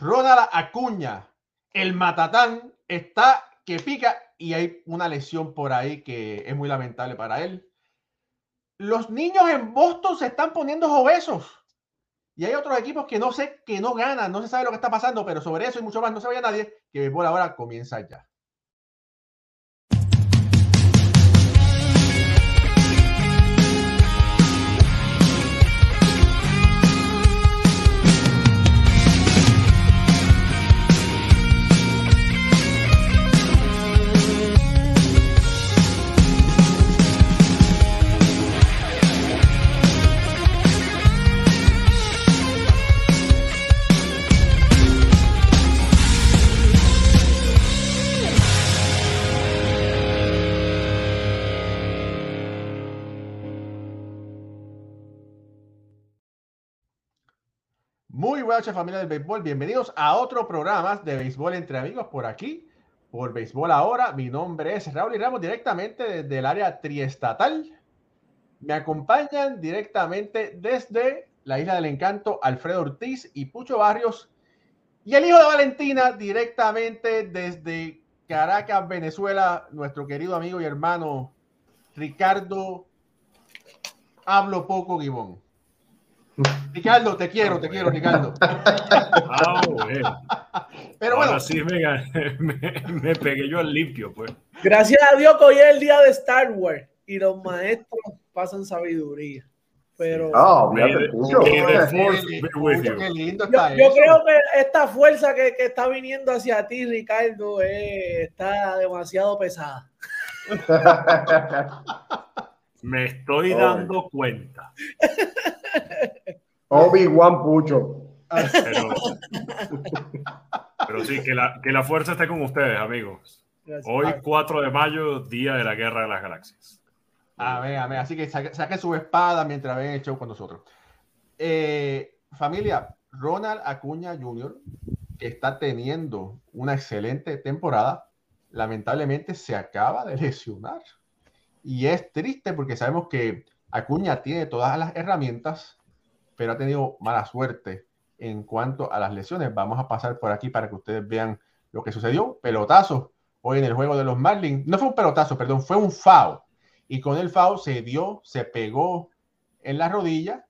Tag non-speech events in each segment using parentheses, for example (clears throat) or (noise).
Ronald Acuña, el matatán, está que pica y hay una lesión por ahí que es muy lamentable para él. Los niños en Boston se están poniendo obesos. Y hay otros equipos que no sé, que no ganan, no se sabe lo que está pasando, pero sobre eso y mucho más no se vaya nadie, que por ahora comienza ya. Muy buenas familia del béisbol, bienvenidos a otro programa de béisbol entre amigos por aquí, por Béisbol Ahora. Mi nombre es Raúl y Ramos directamente desde el área triestatal. Me acompañan directamente desde la Isla del Encanto Alfredo Ortiz y Pucho Barrios y el hijo de Valentina directamente desde Caracas, Venezuela, nuestro querido amigo y hermano Ricardo Hablo Poco Gibón. Ricardo, te quiero, te quiero, Ricardo. (laughs) Ah, bueno. Pero bueno. sí (laughs) me, me, pegué yo al limpio, pues. Gracias a Dios que hoy es el día de Star Wars y los maestros pasan sabiduría. Pero oh, yo, creo que esta fuerza que, que, está viniendo hacia ti, Ricardo, eh, está demasiado pesada. (laughs) Me estoy dando cuenta. Obi-Wan Pucho. Pero, sí, que la, que la fuerza esté con ustedes, amigos. Hoy, 4 de mayo, día de la Guerra de las Galaxias. Amén, amén. Así que saque, su espada mientras ven el show con nosotros. Eh, familia, Ronald Acuña Jr., que está teniendo una excelente temporada, lamentablemente se acaba de lesionar. Y es triste porque sabemos que Acuña tiene todas las herramientas pero ha tenido mala suerte en cuanto a las lesiones. Vamos a pasar por aquí para que ustedes vean lo que sucedió. Pelotazo hoy en el juego de los Marlins. No fue un pelotazo, perdón, fue un foul. Y con el foul se dio, se pegó en la rodilla.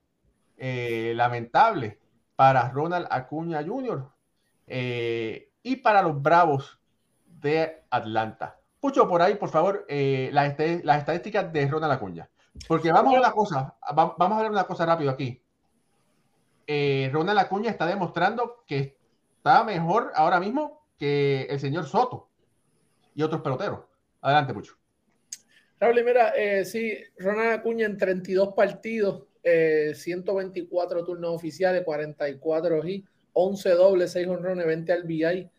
Eh, lamentable para Ronald Acuña Jr. Eh, y para los Bravos de Atlanta. Pucho, por ahí, por favor, eh, las, las, estadísticas de Ronald Acuña. Porque vamos a una cosa, vamos a ver una cosa rápido aquí eh, Ronald Acuña está demostrando que está mejor ahora mismo que el señor Soto y otros peloteros. Adelante, Pucho. Raúl, mira, eh, sí, Ronald Acuña en 32 partidos, 124 eh, turnos oficiales, 44 y 11 dobles, 6 honrones, 20 RBI,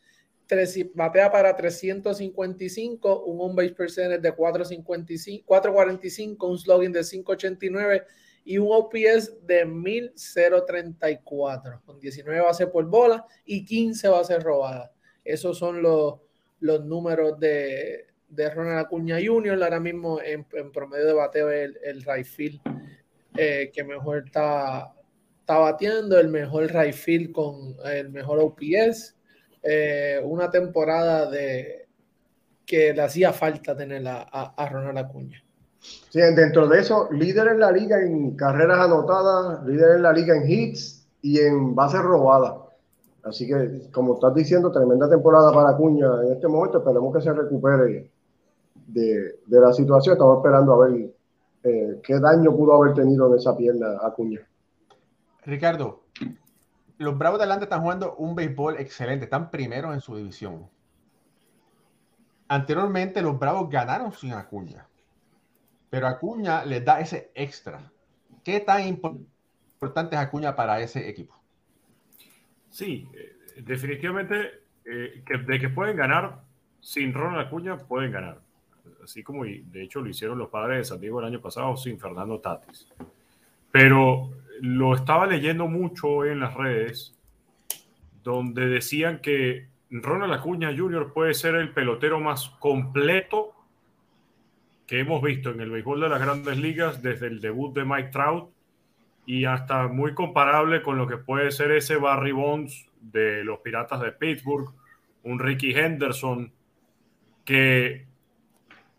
3, batea para 355, un on base percentage de 455, 445, un slogan de 589 y un OPS de 1034, con 19 bases por bola y 15 bases robadas. Esos son los, los números de, de Ronald Acuña Jr. Ahora mismo en, promedio de bateo el, el right eh, que mejor está, está bateando, el mejor right con el mejor OPS. Eh, una temporada de que le hacía falta tener a, a Ronald Acuña. Sí, dentro de eso, líder en la liga en carreras anotadas, líder en la liga en hits y en bases robadas. Así que, como estás diciendo, tremenda temporada para Acuña en este momento. Esperemos que se recupere de, la situación. Estamos esperando a ver eh, qué daño pudo haber tenido en esa pierna Acuña. Ricardo, los Bravos de Atlanta están jugando un béisbol excelente. Están primeros en su división. Anteriormente, los Bravos ganaron sin Acuña pero Acuña les da ese extra. ¿Qué tan importante es Acuña para ese equipo? Sí, eh, definitivamente eh, de que pueden ganar sin Ronald Acuña, pueden ganar. Así como de hecho lo hicieron los padres de San Diego el año pasado sin Fernando Tatis. Pero lo estaba leyendo mucho en las redes donde decían que Ronald Acuña Jr. puede ser el pelotero más completo que hemos visto en el béisbol de las grandes ligas desde el debut de Mike Trout y hasta muy comparable con lo que puede ser ese Barry Bonds de los Piratas de Pittsburgh, un Ricky Henderson, que,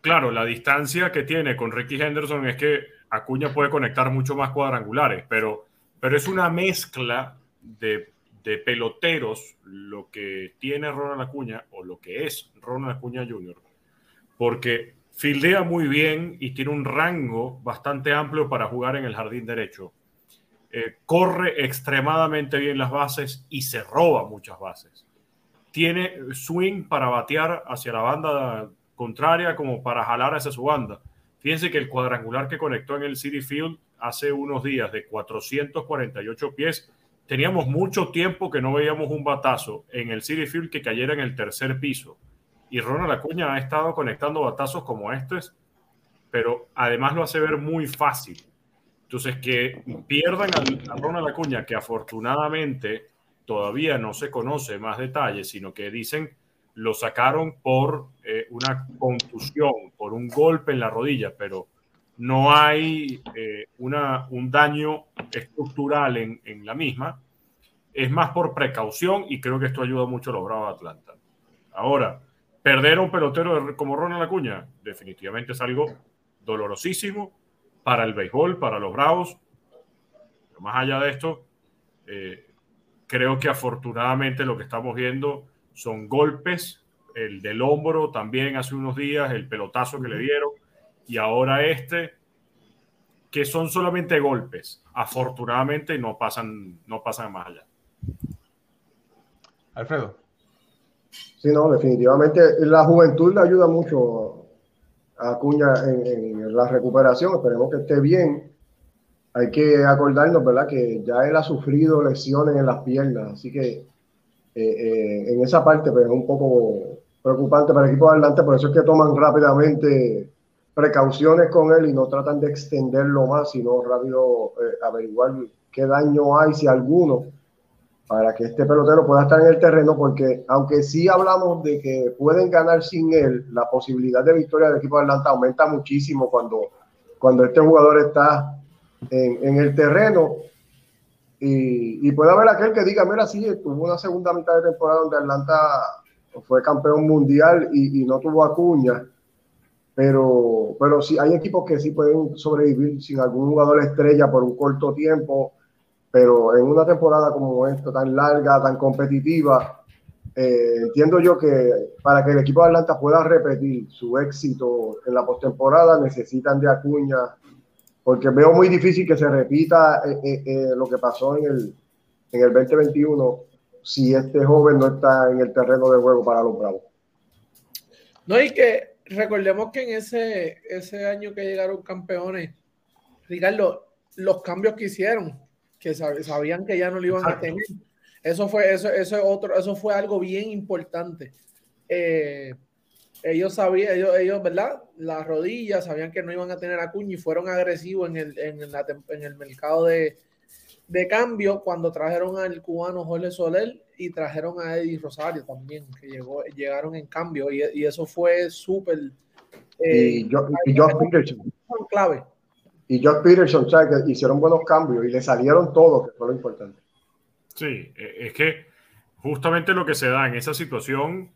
claro, la distancia que tiene con Ricky Henderson es que Acuña puede conectar mucho más cuadrangulares, pero, pero es una mezcla de, de peloteros lo que tiene Ronald Acuña o lo que es Ronald Acuña Jr., porque fildea muy bien y tiene un rango bastante amplio para jugar en el jardín derecho. Eh, corre extremadamente bien las bases y se roba muchas bases. Tiene swing para batear hacia la banda contraria como para jalar hacia su banda. Fíjense que el cuadrangular que conectó en el City Field hace unos días de 448 pies, teníamos mucho tiempo que no veíamos un batazo en el City Field que cayera en el tercer piso. Y Ronald Acuña ha estado conectando batazos como estos, pero además lo hace ver muy fácil. Entonces, que pierdan a, Ronald Acuña, que afortunadamente todavía no se conoce más detalles, sino que dicen lo sacaron por eh, una contusión, por un golpe en la rodilla, pero no hay eh, una, un daño estructural en, en, la misma. Es más por precaución y creo que esto ayuda mucho a los Bravos de Atlanta. Ahora, perder a un pelotero como Ronald Acuña definitivamente es algo dolorosísimo para el béisbol, para los Bravos. Pero más allá de esto, eh, creo que afortunadamente lo que estamos viendo son golpes, el del hombro también hace unos días, el pelotazo que le dieron, y ahora este, que son solamente golpes. Afortunadamente no pasan, no pasan más allá. Alfredo. Sí, no, definitivamente la juventud le ayuda mucho a Acuña en, la recuperación. Esperemos que esté bien. Hay que acordarnos, ¿verdad? Que ya él ha sufrido lesiones en las piernas, así que eh, eh, en esa parte pues, es un poco preocupante para el equipo de adelante, por eso es que toman rápidamente precauciones con él y no tratan de extenderlo más, sino rápido eh, averiguar qué daño hay, si alguno, para que este pelotero pueda estar en el terreno, porque aunque sí hablamos de que pueden ganar sin él, la posibilidad de victoria del equipo de Atlanta aumenta muchísimo cuando, cuando este jugador está en, el terreno. Y, puede haber aquel que diga, mira, sí, tuvo una segunda mitad de temporada donde Atlanta fue campeón mundial y, no tuvo acuña, pero, pero sí, hay equipos que sí pueden sobrevivir sin algún jugador estrella por un corto tiempo pero en una temporada como esta, tan larga, tan competitiva, eh, entiendo yo que para que el equipo de Atlanta pueda repetir su éxito en la postemporada, necesitan de Acuña, porque veo muy difícil que se repita eh, eh, lo que pasó en el, en el 2021 si este joven no está en el terreno de juego para los Bravos. No, y que recordemos que en ese, ese año que llegaron campeones, Ricardo, los cambios que hicieron, que sabían que ya no lo iban a tener. Eso fue, eso, eso, otro, eso fue algo bien importante. Eh, ellos sabían, ellos, ellos, ¿verdad? Las rodillas sabían que no iban a tener a Cuña y fueron agresivos en el, en, la, en el mercado de, de, cambio cuando trajeron al cubano Jorge Soler y trajeron a Eddie Rosario también, que llegó, llegaron en cambio y, y eso fue súper. Eh, y, yo, y yo clave y Josh Peterson, ¿sabes? que hicieron buenos cambios y le salieron todos, que fue lo importante. Sí, e, es que justamente lo que se da en esa situación,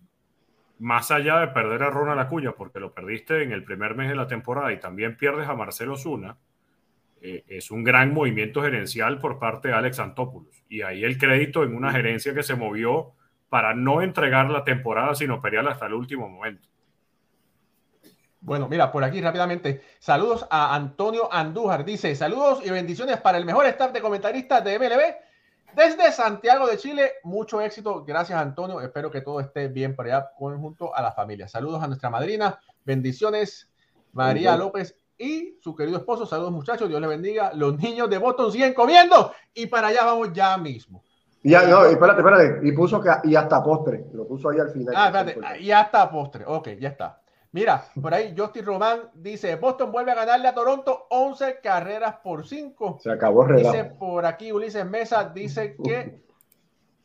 más allá de perder a Ronald Acuña, porque lo perdiste en el primer mes de la temporada y también pierdes a Marcelo Zuna, eh, es un gran movimiento gerencial por parte de Alex Antopoulos. Y ahí el crédito en una gerencia que se movió para no entregar la temporada, sino pelearla hasta el último momento. Bueno, mira, por aquí rápidamente. Saludos a Antonio Andújar. Dice, saludos y bendiciones para el mejor staff de comentaristas de MLB. Desde Santiago de Chile, mucho éxito. Gracias, Antonio. Espero que todo esté bien por allá junto a la familia. Saludos a nuestra madrina. Bendiciones, María López y su querido esposo. Saludos, muchachos. Dios les bendiga. Los niños de Boston siguen comiendo y para allá vamos ya mismo. Ya, no, espérate, espérate. Y puso que y hasta postre. Lo puso ahí al final. Ah, espérate. Y hasta postre. Ok, ya está. Mira, por ahí Justin Román dice, Boston vuelve a ganarle a Toronto 11 carreras por 5. Se acabó el Dice por aquí Ulises Mesa, dice que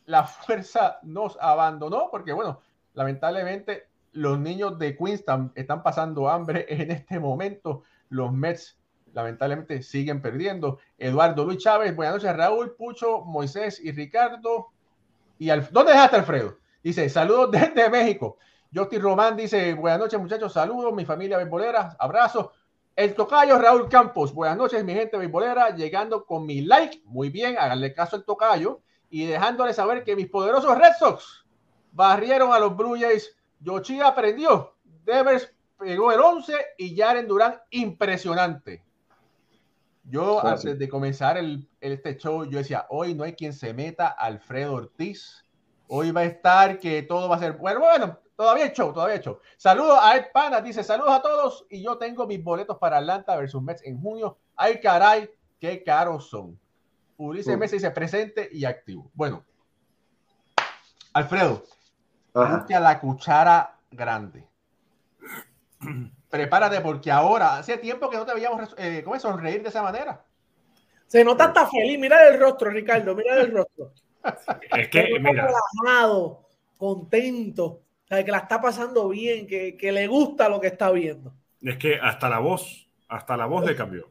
la fuerza nos abandonó, porque bueno, lamentablemente los niños de Queens están pasando hambre (laughs) en este momento. Los Mets lamentablemente siguen perdiendo. Eduardo Luis Chávez, buenas noches, Raúl, Pucho, Moisés y Ricardo. Y al, ¿Dónde dejaste Alfredo? Dice, saludos (laughs) desde México. Justin Román dice, buenas noches muchachos, saludos, mi familia beisbolera, abrazos. El tocayo Raúl Campos, buenas noches mi gente beisbolera, llegando con mi like, muy bien, háganle caso al tocayo y dejándole saber que mis poderosos Red Sox barrieron a los Blue Jays. Yoshida aprendió, Devers pegó el 11 y Jaren Durán impresionante. Yo antes sí. de comenzar el, este show, yo decía, hoy no hay quien se meta Alfredo Ortiz. Hoy va a estar que todo va a ser bueno. Bueno, todavía hay show, todavía hay show. Saludos a Ed Pana, dice saludos a todos y yo tengo mis boletos para Atlanta versus Mets en junio. Ay, caray, qué caros son. Ulises. Mesa dice presente y activo. Bueno, Alfredo, Ajá. la cuchara grande. Prepárate porque ahora hace tiempo que no te veíamos eh, ¿cómo es? sonreír de esa manera. Se nota hasta feliz. Mira el rostro, Ricardo. Mira el rostro. Es que, mira, relajado, contento, que la está pasando bien, que, que le gusta lo que está viendo. es que hasta la voz, hasta la voz le cambió.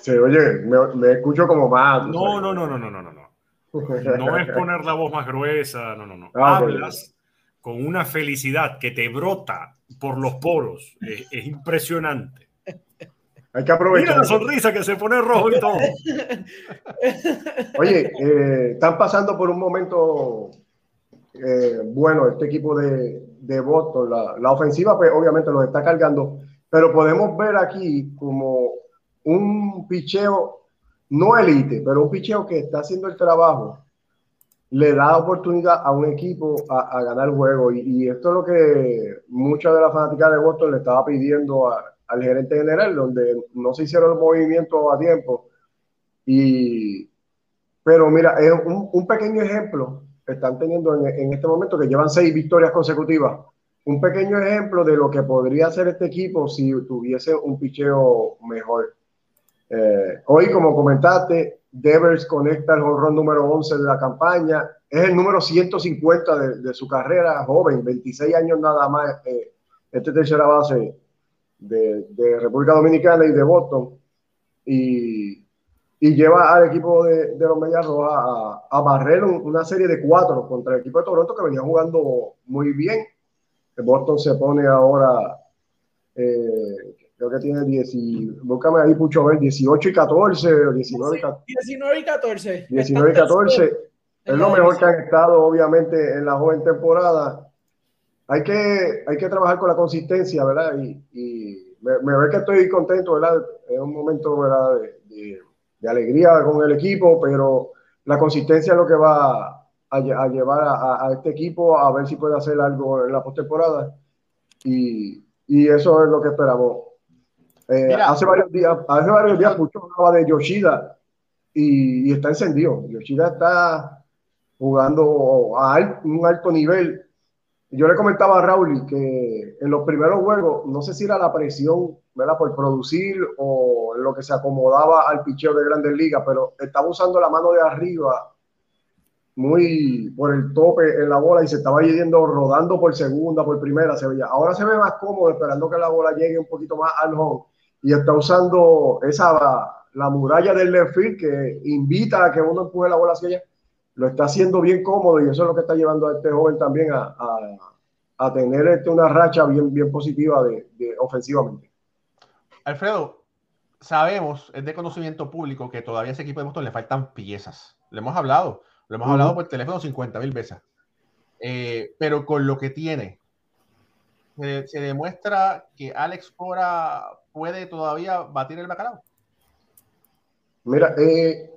Sí, oye, me, me escucho como más. No, no, no, no, no, no, no, no. No es poner la voz más gruesa, no, no, no. Ah. Hablas con una felicidad que te brota por los poros. Es, es impresionante. Hay que Mira aprovechar. la sonrisa que se pone rojo y todo. Oye, eh, están pasando por un momento eh, bueno este equipo de, de Boston. La, ofensiva, pues obviamente los está cargando, pero podemos ver aquí como un picheo, no elite, pero un picheo que está haciendo el trabajo, le da oportunidad a un equipo a, a ganar juego. Y, esto es lo que mucha de la fanática de Boston le estaba pidiendo al gerente general, donde no se hicieron los movimientos a tiempo. Y, pero mira, es un pequeño ejemplo que están teniendo en, en este momento, que llevan seis victorias consecutivas. Un pequeño ejemplo de lo que podría hacer este equipo si tuviese un picheo mejor. Eh, hoy, como comentaste, Devers conecta el jonrón número 11 de la campaña. Es el número 150 de, de su carrera, joven, 26 años nada más. eh, este tercera base de, de República Dominicana y de Boston. Y, y lleva al equipo de, de los Medias Rojas a, a barrer un- una serie de cuatro contra el equipo de Toronto que venía jugando muy bien. Boston se pone ahora, eh, creo que tiene 10, y- búscame ahí, Pucho, ver, 18 y 14, o 19 y 14. 19 y 14. 19 y 14 es lo mejor que han estado, obviamente, en la joven temporada. Hay que, hay que trabajar con la consistencia, ¿verdad? Y, y me, me ve que estoy contento, ¿verdad? Es un momento, ¿verdad? De, de- de alegría con el equipo, pero la consistencia es lo que va a, a llevar a, a este equipo a ver si puede hacer algo en la postemporada. Y, y eso es lo que esperamos. Eh, Mira. hace varios días, hace varios días, Pucho hablaba de Yoshida y, y está encendido. Yoshida está jugando a un alto nivel. Yo le comentaba a Raúl que en los primeros juegos, no sé si era la presión ¿verdad? por producir o lo que se acomodaba al picheo de grandes ligas, pero estaba usando la mano de arriba muy por el tope en la bola y se estaba yendo rodando por segunda, por primera, se veía. Ahora se ve más cómodo esperando que la bola llegue un poquito más al home y está usando esa la muralla del left field que invita a que uno empuje la bola hacia allá. Lo está haciendo bien cómodo y eso es lo que está llevando a este joven también a, a, a tener este, una racha bien, bien positiva de, de ofensivamente. Alfredo, sabemos, es de conocimiento público que todavía a ese equipo de Boston le faltan piezas. Le hemos hablado, lo hemos hablado por teléfono 50 mil veces. Eh, pero con lo que tiene, se, se demuestra que Alex Cora puede todavía batir el bacalao. Mira, eh,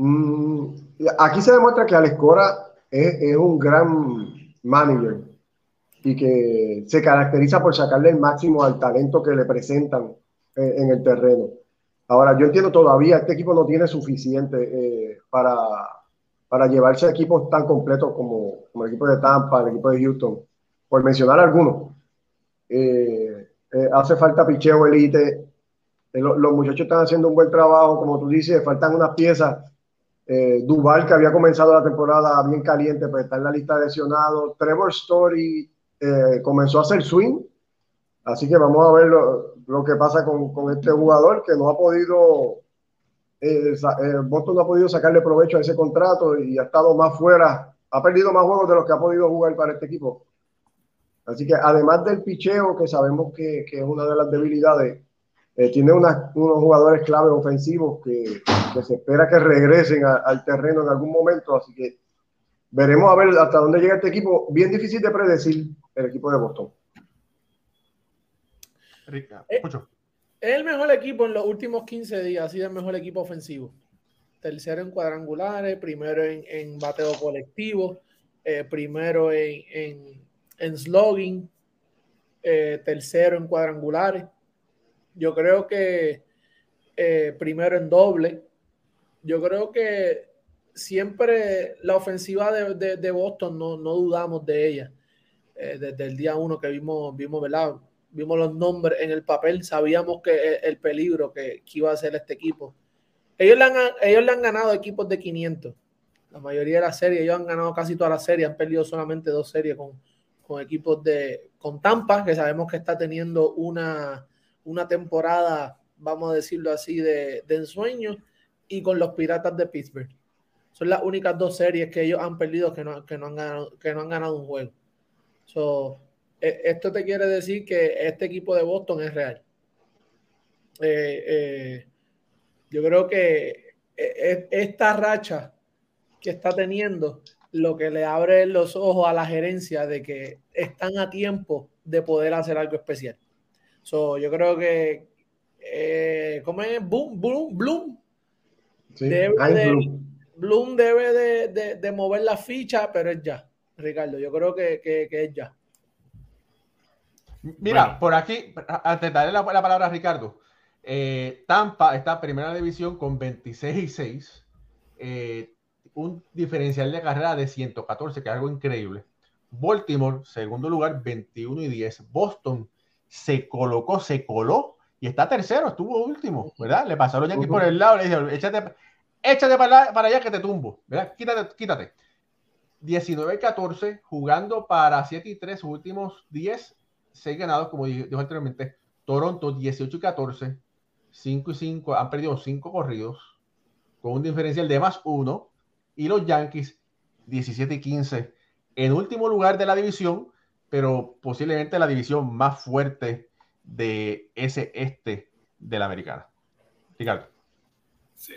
mm, aquí se demuestra que Alex Cora es, un gran manager y que se caracteriza por sacarle el máximo al talento que le presentan eh, en el terreno. Ahora, yo entiendo todavía, este equipo no tiene suficiente eh, para, para llevarse a equipos tan completos como, el equipo de Tampa, el equipo de Houston, por mencionar algunos. Eh, hace falta picheo elite, lo- los muchachos están haciendo un buen trabajo, como tú dices, faltan unas piezas. Eh, Duval, que había comenzado la temporada bien caliente, pues está en la lista de lesionados. Trevor Story eh, comenzó a hacer swing, así que vamos a ver lo, que pasa con, este jugador que no ha podido, eh, eh, Boston no ha podido sacarle provecho a ese contrato y ha estado más fuera ha perdido más juegos de los que ha podido jugar para este equipo. Así que además del picheo, que sabemos que es una de las debilidades, eh, tiene unos jugadores clave ofensivos que, que, se espera que regresen al terreno en algún momento. Así que veremos a ver hasta dónde llega este equipo. Bien difícil de predecir el equipo de Boston. Rica, eh, es el mejor equipo en los últimos 15 días, ha sido el mejor equipo ofensivo. Tercero en cuadrangulares, primero en, en bateo colectivo, eh, primero en, en, en slogging, eh, tercero en cuadrangulares. Yo creo que eh, primero en doble. Yo creo que siempre la ofensiva de, de, Boston no, no, dudamos de ella. desde el día uno que vimos, vimos, ¿verdad? vimos los nombres en el papel, sabíamos que el peligro que, iba a ser este equipo. Ellos le, han, ellos le han ganado equipos de 500. La mayoría de las series, ellos han ganado casi todas las series, han perdido solamente dos series con, con equipos de con Tampa, que sabemos que está teniendo una, una temporada, vamos a decirlo así, de, de ensueño, y con los Piratas de Pittsburgh. Son las únicas dos series que ellos han perdido que no, que no, han, ganado, que no han ganado un juego. So, e, esto te quiere decir que este equipo de Boston es real. Eh, eh, yo creo que e, esta racha que está teniendo lo que le abre los ojos a la gerencia de que están a tiempo de poder hacer algo especial. So, yo creo que, eh, ¿cómo es? Boom, Bloom, Bloom. debe de, Bloom debe de, de, mover la ficha, pero es ya, Ricardo. Yo creo que, que, que es ya. Mira, por aquí, antes de darle la, palabra a Ricardo, eh, Tampa está en primera división con 26 y 6, eh, un diferencial de carrera de 114, que es algo increíble. Baltimore, segundo lugar, 21 y 10. Boston se colocó, se coló y está tercero, estuvo último, ¿verdad? Le pasaron los Yankees por el lado, le dijeron, échate, échate para, para, allá que te tumbo, ¿verdad? Quítate, quítate. 19 y 14, jugando para 7 y 3, últimos 10 6 ganados, como dijo anteriormente. Toronto 18 y 14, 5 y 5, han perdido 5 corridos, con un diferencial de más 1. Y los Yankees 17 y 15, en último lugar de la división, pero posiblemente la división más fuerte de ese este de la americana. Ricardo.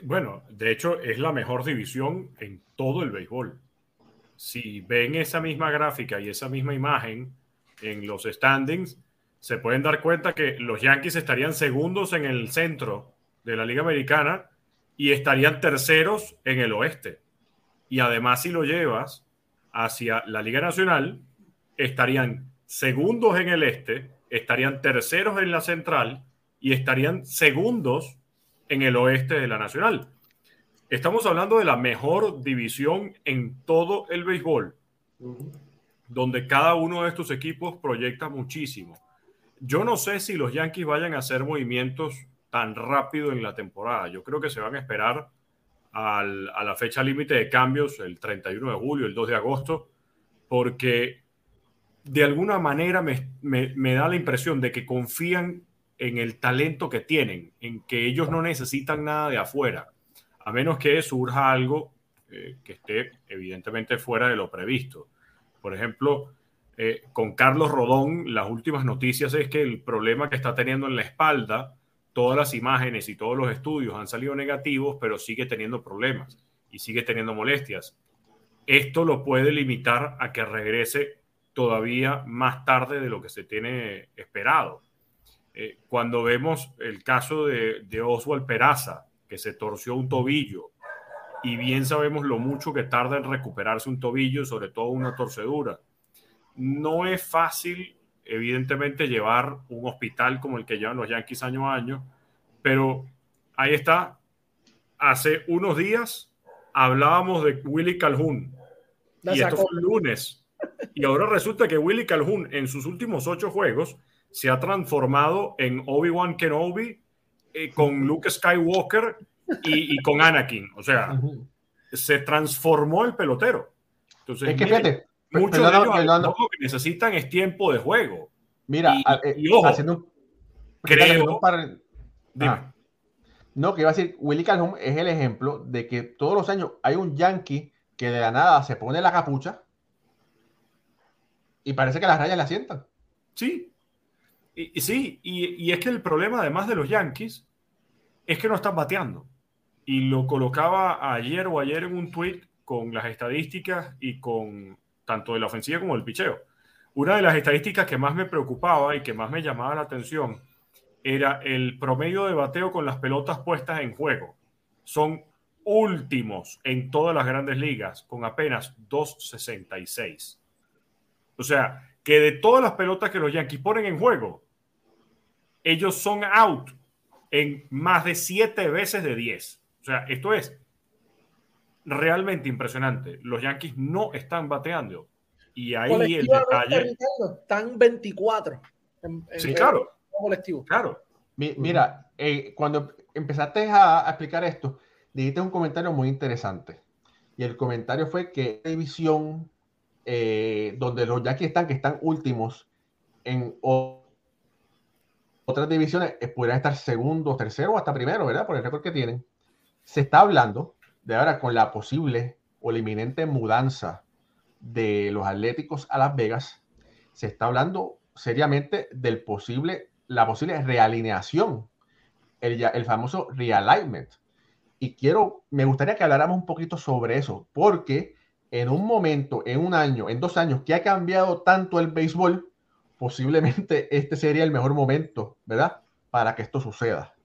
bueno, de hecho es la mejor división en todo el béisbol. Si ven esa misma gráfica y esa misma imagen, en los standings, se pueden dar cuenta que los Yankees estarían segundos en el centro de la Liga Americana y estarían terceros en el oeste. Y además, si lo llevas hacia la Liga Nacional, estarían segundos en el este, estarían terceros en la central y estarían segundos en el oeste de la Nacional. Estamos hablando de la mejor división en todo el béisbol donde cada uno de estos equipos proyecta muchísimo. Yo no sé si los Yankees vayan a hacer movimientos tan rápido en la temporada. Yo creo que se van a esperar a la fecha límite de cambios, el 31 de julio, el 2 de agosto, porque de alguna manera me, me, da la impresión de que confían en el talento que tienen, en que ellos no necesitan nada de afuera, a menos que surja algo eh, que esté evidentemente fuera de lo previsto. Por ejemplo, eh, con Carlos Rodón, las últimas noticias es que el problema que está teniendo en la espalda, todas las imágenes y todos los estudios han salido negativos, pero sigue teniendo problemas y sigue teniendo molestias. Esto lo puede limitar a que regrese todavía más tarde de lo que se tiene esperado. Eh, cuando vemos el caso de, de Oswald Peraza, que se torció un tobillo y bien sabemos lo mucho que tarda en recuperarse un tobillo, sobre todo una torcedura. No es fácil, evidentemente, llevar un hospital como el que llevan los Yankees año a año, pero ahí está. Hace unos días hablábamos de Willy Calhoun y esto fue el lunes. Y ahora resulta que Willy Calhoun en sus últimos ocho juegos se ha transformado en Obi-Wan Kenobi eh, con Luke Skywalker y, con Anakin. O sea, se transformó el pelotero. Entonces, es que fíjate, muchos de ellos lo que necesitan es tiempo de juego. Mira, y, eh, haciendo un, creo. no, que iba a decir, Willy Calhoun es el ejemplo de que todos los años hay un yankee que de la nada se pone la capucha y parece que las rayas la sientan. Sí, y, sí, y, es que el problema además de los Yankees es que no están bateando. Y lo colocaba ayer o ayer en un tweet con las estadísticas y con tanto de la ofensiva como del picheo. Una de las estadísticas que más me preocupaba y que más me llamaba la atención era el promedio de bateo con las pelotas puestas en juego. Son últimos en todas las grandes ligas con apenas 2.66. O sea, que de todas las pelotas que los Yankees ponen en juego, ellos son out en más de 7 veces de 10. O sea, esto es realmente impresionante. Los Yankees no están bateando. Y ahí el detalle. Están 24. sí, claro. Colectivo. Claro. Mira, eh, cuando empezaste a, explicar esto, dijiste un comentario muy interesante. Y el comentario fue que la división eh, donde los Yankees están, que están últimos en otras divisiones, eh, pudieran estar segundo, tercero hasta primero, ¿verdad? Por el récord que tienen. Se está hablando de ahora con la posible o la inminente mudanza de los Atléticos a Las Vegas, se está hablando seriamente del posible, la posible realineación, el, el famoso realignment. Y quiero, me gustaría que habláramos un poquito sobre eso, porque en un momento, en un año, en dos años, que ha cambiado tanto el béisbol, posiblemente este sería el mejor momento, ¿verdad? Para que esto suceda.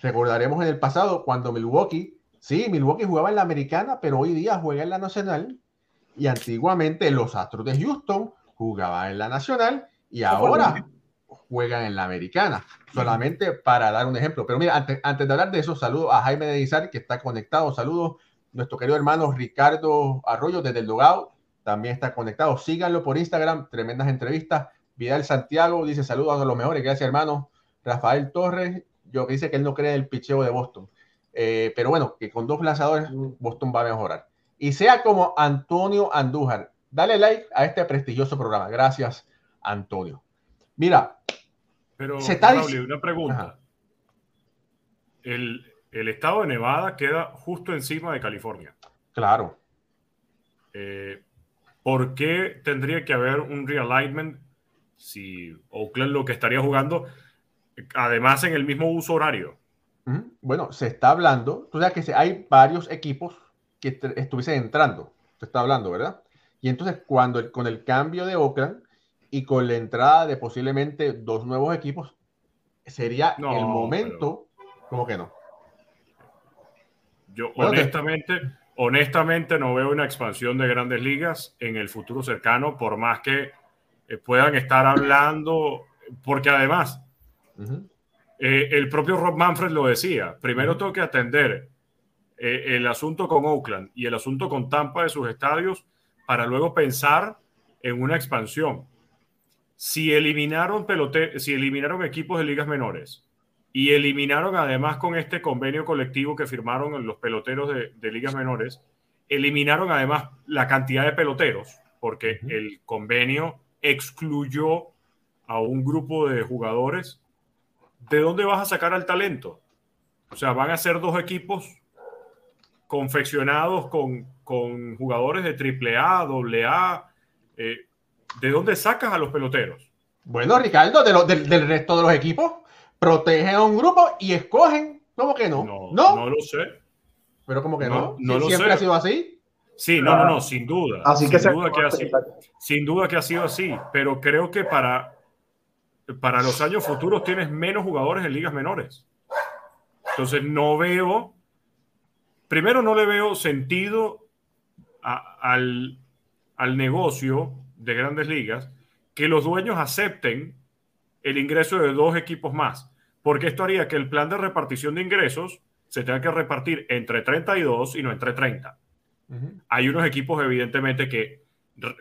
Recordaremos en el pasado cuando Milwaukee, sí, Milwaukee jugaba en la americana, pero hoy día juega en la nacional y antiguamente los Astros de Houston jugaban en la nacional y ahora juegan en la americana, solamente para dar un ejemplo. Pero mira, antes, antes de hablar de eso, saludo a Jaime de Izar, que está conectado, saludos, nuestro querido hermano Ricardo Arroyo desde el Dogado, también está conectado, síganlo por Instagram, tremendas entrevistas. Vidal Santiago dice saludos a los mejores, gracias hermano. Rafael Torres, yo que dice que él no cree el picheo de Boston. Eh, pero bueno, que con dos lanzadores Boston va a mejorar y sea como Antonio Andújar. Dale like a este prestigioso programa. Gracias, Antonio. Mira, pero se está una pregunta. El, estado de Nevada queda justo encima de California. Claro. Eh, ¿Por qué tendría que haber un realignment si Oakland lo que estaría jugando, además en el mismo uso horario? Bueno, se está hablando, tú sabes que hay varios equipos que estuviese entrando. Se está hablando, ¿verdad? Y entonces, cuando con el cambio de Oakland y con la entrada de posiblemente dos nuevos equipos, sería el momento. como que no? Yo honestamente, honestamente no veo una expansión de grandes ligas en el futuro cercano, por más que eh, puedan estar hablando, porque además, eh, el propio Rob Manfred lo decía, primero tengo que atender eh, el asunto con Oakland y el asunto con Tampa de sus estadios para luego pensar en una expansión. Si eliminaron, pelote si eliminaron equipos de ligas menores y eliminaron además con este convenio colectivo que firmaron los peloteros de, ligas menores, eliminaron además la cantidad de peloteros, porque el convenio excluyó a un grupo de jugadores. ¿De dónde vas a sacar al talento? O sea, van a ser dos equipos confeccionados con, con jugadores de AAA, AA. Eh, ¿De dónde sacas a los peloteros? Bueno, Ricardo, de del, resto de los equipos, protegen a un grupo y escogen. ¿Cómo que no? No, no, lo sé. Pero como que no. no, ¿Siempre ha sido así? Sí, no, no, no, sin duda. Así sin que duda que ha sido, sin duda que ha sido así. Pero creo que para, para los años futuros tienes menos jugadores en ligas menores. Entonces no veo primero no le veo sentido al, negocio de grandes ligas que los dueños acepten el ingreso de dos equipos más, porque esto haría que el plan de repartición de ingresos se tenga que repartir entre 32 y no entre 30. Hay unos equipos evidentemente que,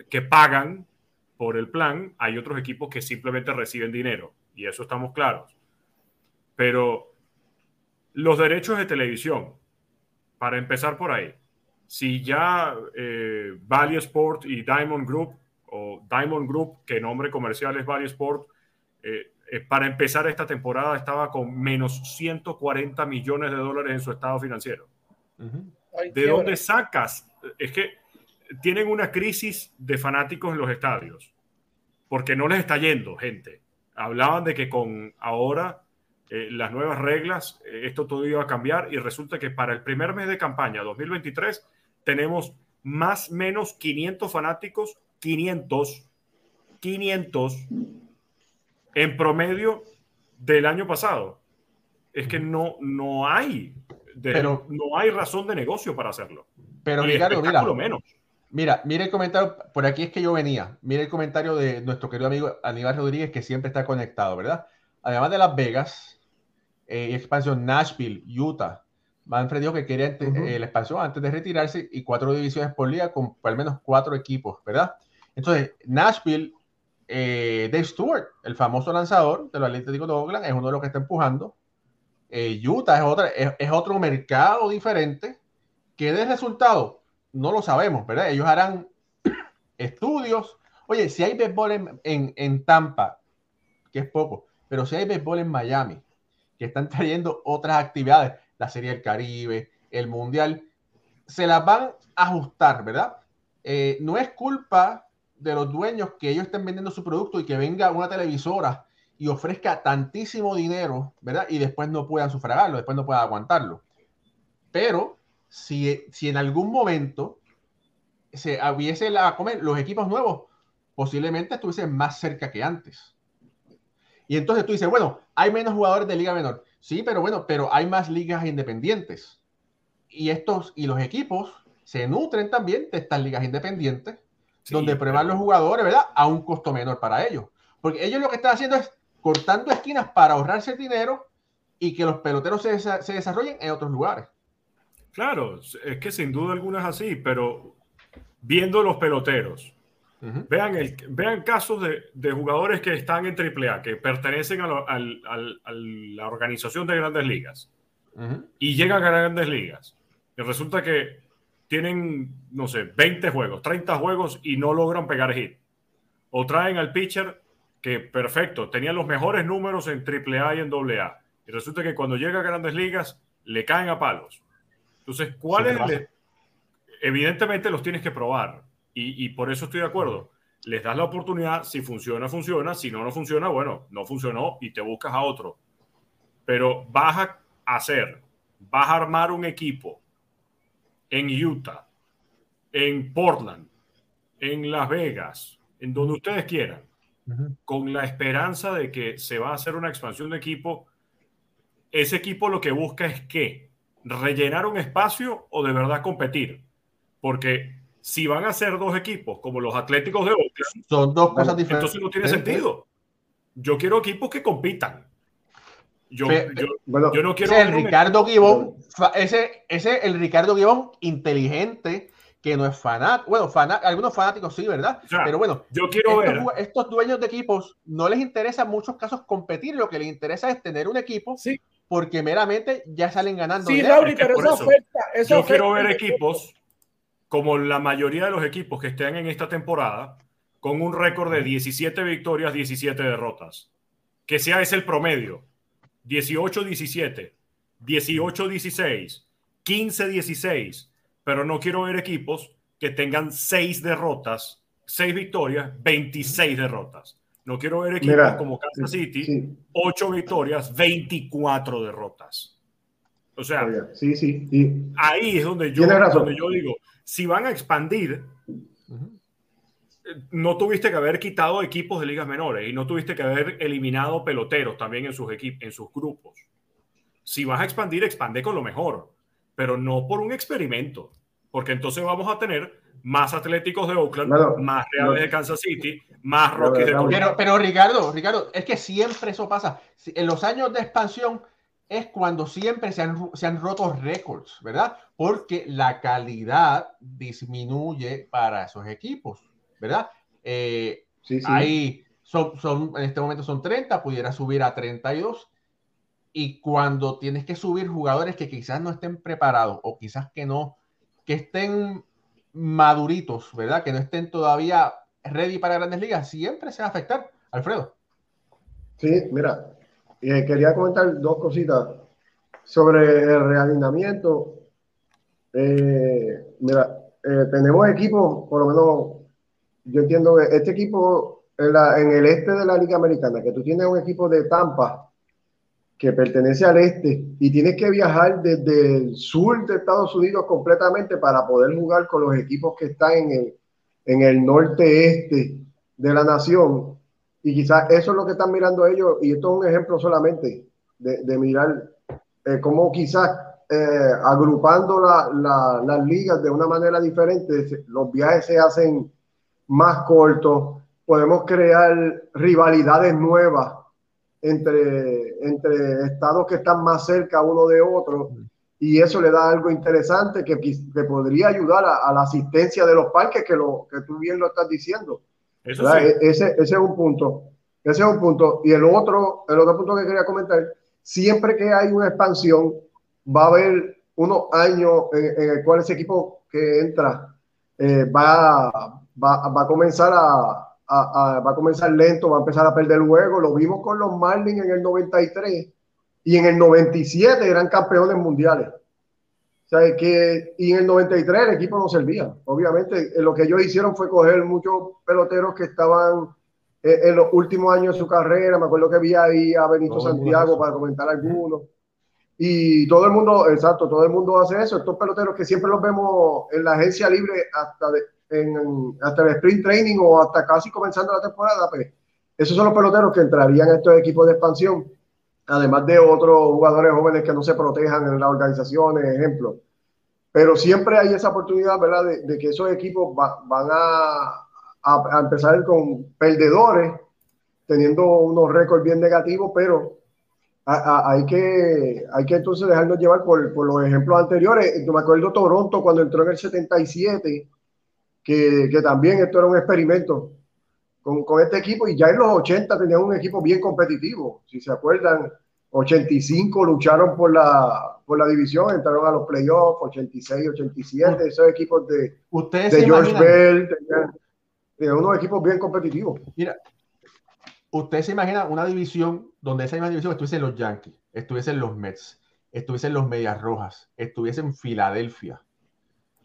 que pagan por el plan, hay otros equipos que simplemente reciben dinero, y eso estamos claros. Pero los derechos de televisión, para empezar por ahí, si ya eh, Valley Sport y Diamond Group, o Diamond Group, que nombre comercial es Valley Sport, eh, eh, para empezar esta temporada estaba con menos 140 millones de dólares en su estado financiero. ¿De dónde sacas? Es que tienen una crisis de fanáticos en los estadios, porque no les está yendo gente. Hablaban de que con ahora eh, las nuevas reglas, eh, esto todo iba a cambiar y resulta que para el primer mes de campaña 2023 tenemos más o menos 500 fanáticos, 500, 500 en promedio del año pasado. Es que no, no hay, pero, no hay razón de negocio para hacerlo. Pero Ricardo, mira, menos. Mira, mira el comentario, por aquí es que yo venía. Mira el comentario de nuestro querido amigo Aníbal Rodríguez, que siempre está conectado, ¿verdad? Además de Las Vegas, eh, expansión Nashville, Utah. Manfred dijo que quería eh, la expansión antes de retirarse y cuatro divisiones por liga con al menos cuatro equipos, ¿verdad? Entonces, Nashville, eh, Dave Stewart, el famoso lanzador de los Atléticos de Oakland, es uno de los que está empujando. Eh, Utah es, otra, es, otro mercado diferente. ¿Qué de resultado? No lo sabemos, ¿verdad? Ellos harán (clears throat) estudios. Oye, si hay béisbol en, Tampa, que es poco, pero si hay béisbol en Miami, que están (laughs) trayendo otras actividades, la Serie del Caribe, el Mundial, se las van a ajustar, ¿verdad? Eh, no es culpa de los dueños que ellos estén vendiendo su producto y que venga una televisora y ofrezca tantísimo dinero, ¿verdad? Y después no puedan sufragarlo, después no puedan aguantarlo. Pero si, si en algún momento se hubiese la comer, los equipos nuevos posiblemente estuviesen más cerca que antes. Y entonces tú dices, bueno, hay menos jugadores de liga menor. Sí, pero bueno, pero hay más ligas independientes. Y estos y los equipos se nutren también de estas ligas independientes, donde prueban los jugadores, ¿verdad? A un costo menor para ellos. Porque ellos lo que están haciendo es cortando esquinas para ahorrarse el dinero y que los peloteros se, se desarrollen en otros lugares. Claro, es que sin duda alguna es así, pero viendo los peloteros, vean, el, vean casos de, jugadores que están en AAA, que pertenecen a, la organización de grandes ligas y llegan a grandes ligas. Y resulta que tienen, no sé, 20 juegos, 30 juegos y no logran pegar hit. O traen al pitcher que, perfecto, tenía los mejores números en AAA y en AA. Y resulta que cuando llega a grandes ligas le caen a palos. Entonces, ¿cuál es Evidentemente los tienes que probar y, por eso estoy de acuerdo. Les das la oportunidad, si funciona, funciona, si no, no funciona, bueno, no funcionó y te buscas a otro. Pero vas a hacer, vas a armar un equipo en Utah, en Portland, en Las Vegas, en donde ustedes quieran, con la esperanza de que se va a hacer una expansión de equipo. Ese equipo lo que busca es que rellenar un espacio o de verdad competir. Porque si van a ser dos equipos como los Atléticos de Oakland, son dos cosas diferentes. Entonces no tiene sentido. Yo quiero equipos que compitan. Yo, no quiero. Ese el Ricardo Gibón, ese, ese el Ricardo Gibón inteligente que no es fanático. Bueno, algunos fanáticos sí, ¿verdad? Pero bueno, yo quiero estos, ver. Estos dueños de equipos no les interesa en muchos casos competir, lo que les interesa es tener un equipo. Porque meramente ya salen ganando. Sí, Raúl, pero esa oferta, yo quiero ver equipos como la mayoría de los equipos que estén en esta temporada, con un récord de 17 victorias, 17 derrotas. Que sea ese el promedio. 18-17, 18-16, 15-16. Pero no quiero ver equipos que tengan 6 derrotas, 6 victorias, 26 derrotas. No quiero ver equipos como Kansas City, 8 victorias, 24 derrotas. O sea, sí, sí, ahí es donde yo, donde yo digo, si van a expandir, no tuviste que haber quitado equipos de ligas menores y no tuviste que haber eliminado peloteros también en sus, equipos, en sus grupos. Si vas a expandir, expande con lo mejor, pero no por un experimento, porque entonces vamos a tener más Atléticos de Oakland, más Reales de Kansas City, más Rockies de Pero, pero Ricardo, Ricardo, es que siempre eso pasa. En los años de expansión, es cuando siempre se han, se han roto récords, ¿verdad? Porque la calidad disminuye para esos equipos, ¿verdad? Eh, sí, sí. Ahí son, son, en este momento son 30, pudiera subir a 32. Y cuando tienes que subir jugadores que quizás no estén preparados o quizás que no, que estén maduritos, ¿verdad? Que no estén todavía ready para grandes ligas, siempre se va a afectar, Alfredo. Sí, mira, eh, quería comentar dos cositas sobre el realineamiento. Eh, mira, eh, tenemos equipos, por lo menos, yo entiendo que este equipo en, el este de la Liga Americana, que tú tienes un equipo de Tampa que pertenece al este y tienes que viajar desde el sur de Estados Unidos completamente para poder jugar con los equipos que están en el, en el norte-este de la nación. Y quizás eso es lo que están mirando ellos, y esto es un ejemplo solamente de, de mirar eh, cómo quizás eh, agrupando las ligas de una manera diferente, los viajes se hacen más cortos, podemos crear rivalidades nuevas entre, entre estados que están más cerca uno de otro y eso le da algo interesante que, que podría ayudar a, la asistencia de los parques, que, lo, que tú bien lo estás diciendo. Eso e, ese, ese, es un punto. Ese es un punto. Y el otro, el otro punto que quería comentar, siempre que hay una expansión, va a haber unos años en, el cual ese equipo que entra eh, va, va, va, a comenzar a, a, va a comenzar lento, va a empezar a perder luego. Lo vimos con los Marlins en el 93 y en el 97 eran campeones mundiales. O sea, que, y en el 93 el equipo no servía. Obviamente, lo que ellos hicieron fue coger muchos peloteros que estaban eh, en los últimos años de su carrera. Me acuerdo que vi ahí a Benito Santiago para comentar algunos. Y todo el mundo, exacto, todo el mundo hace eso. Estos peloteros que siempre los vemos en la agencia libre hasta, en, hasta el sprint training o hasta casi comenzando la temporada, pues esos son los peloteros que entrarían a estos equipos de expansión, además de otros jugadores jóvenes que no se protejan en las organizaciones, ejemplo. Pero siempre hay esa oportunidad, ¿verdad?, de, que esos equipos van a, a empezar con perdedores, teniendo unos récords bien negativos, pero hay, que, hay que entonces dejarnos llevar por, por, los ejemplos anteriores. Yo me acuerdo Toronto cuando entró en el 77, que, que también esto era un experimento con, con, este equipo y ya en los 80 tenían un equipo bien competitivo. Si se acuerdan, 85 lucharon por la, por la división, entraron a los playoffs, 86, 87, esos equipos de, de George Bell, tenían, unos equipos bien competitivos. Mira, usted se imagina una división donde esa misma división estuviesen los Yankees, estuviesen los Mets, estuviesen los Medias Rojas, estuviesen Filadelfia,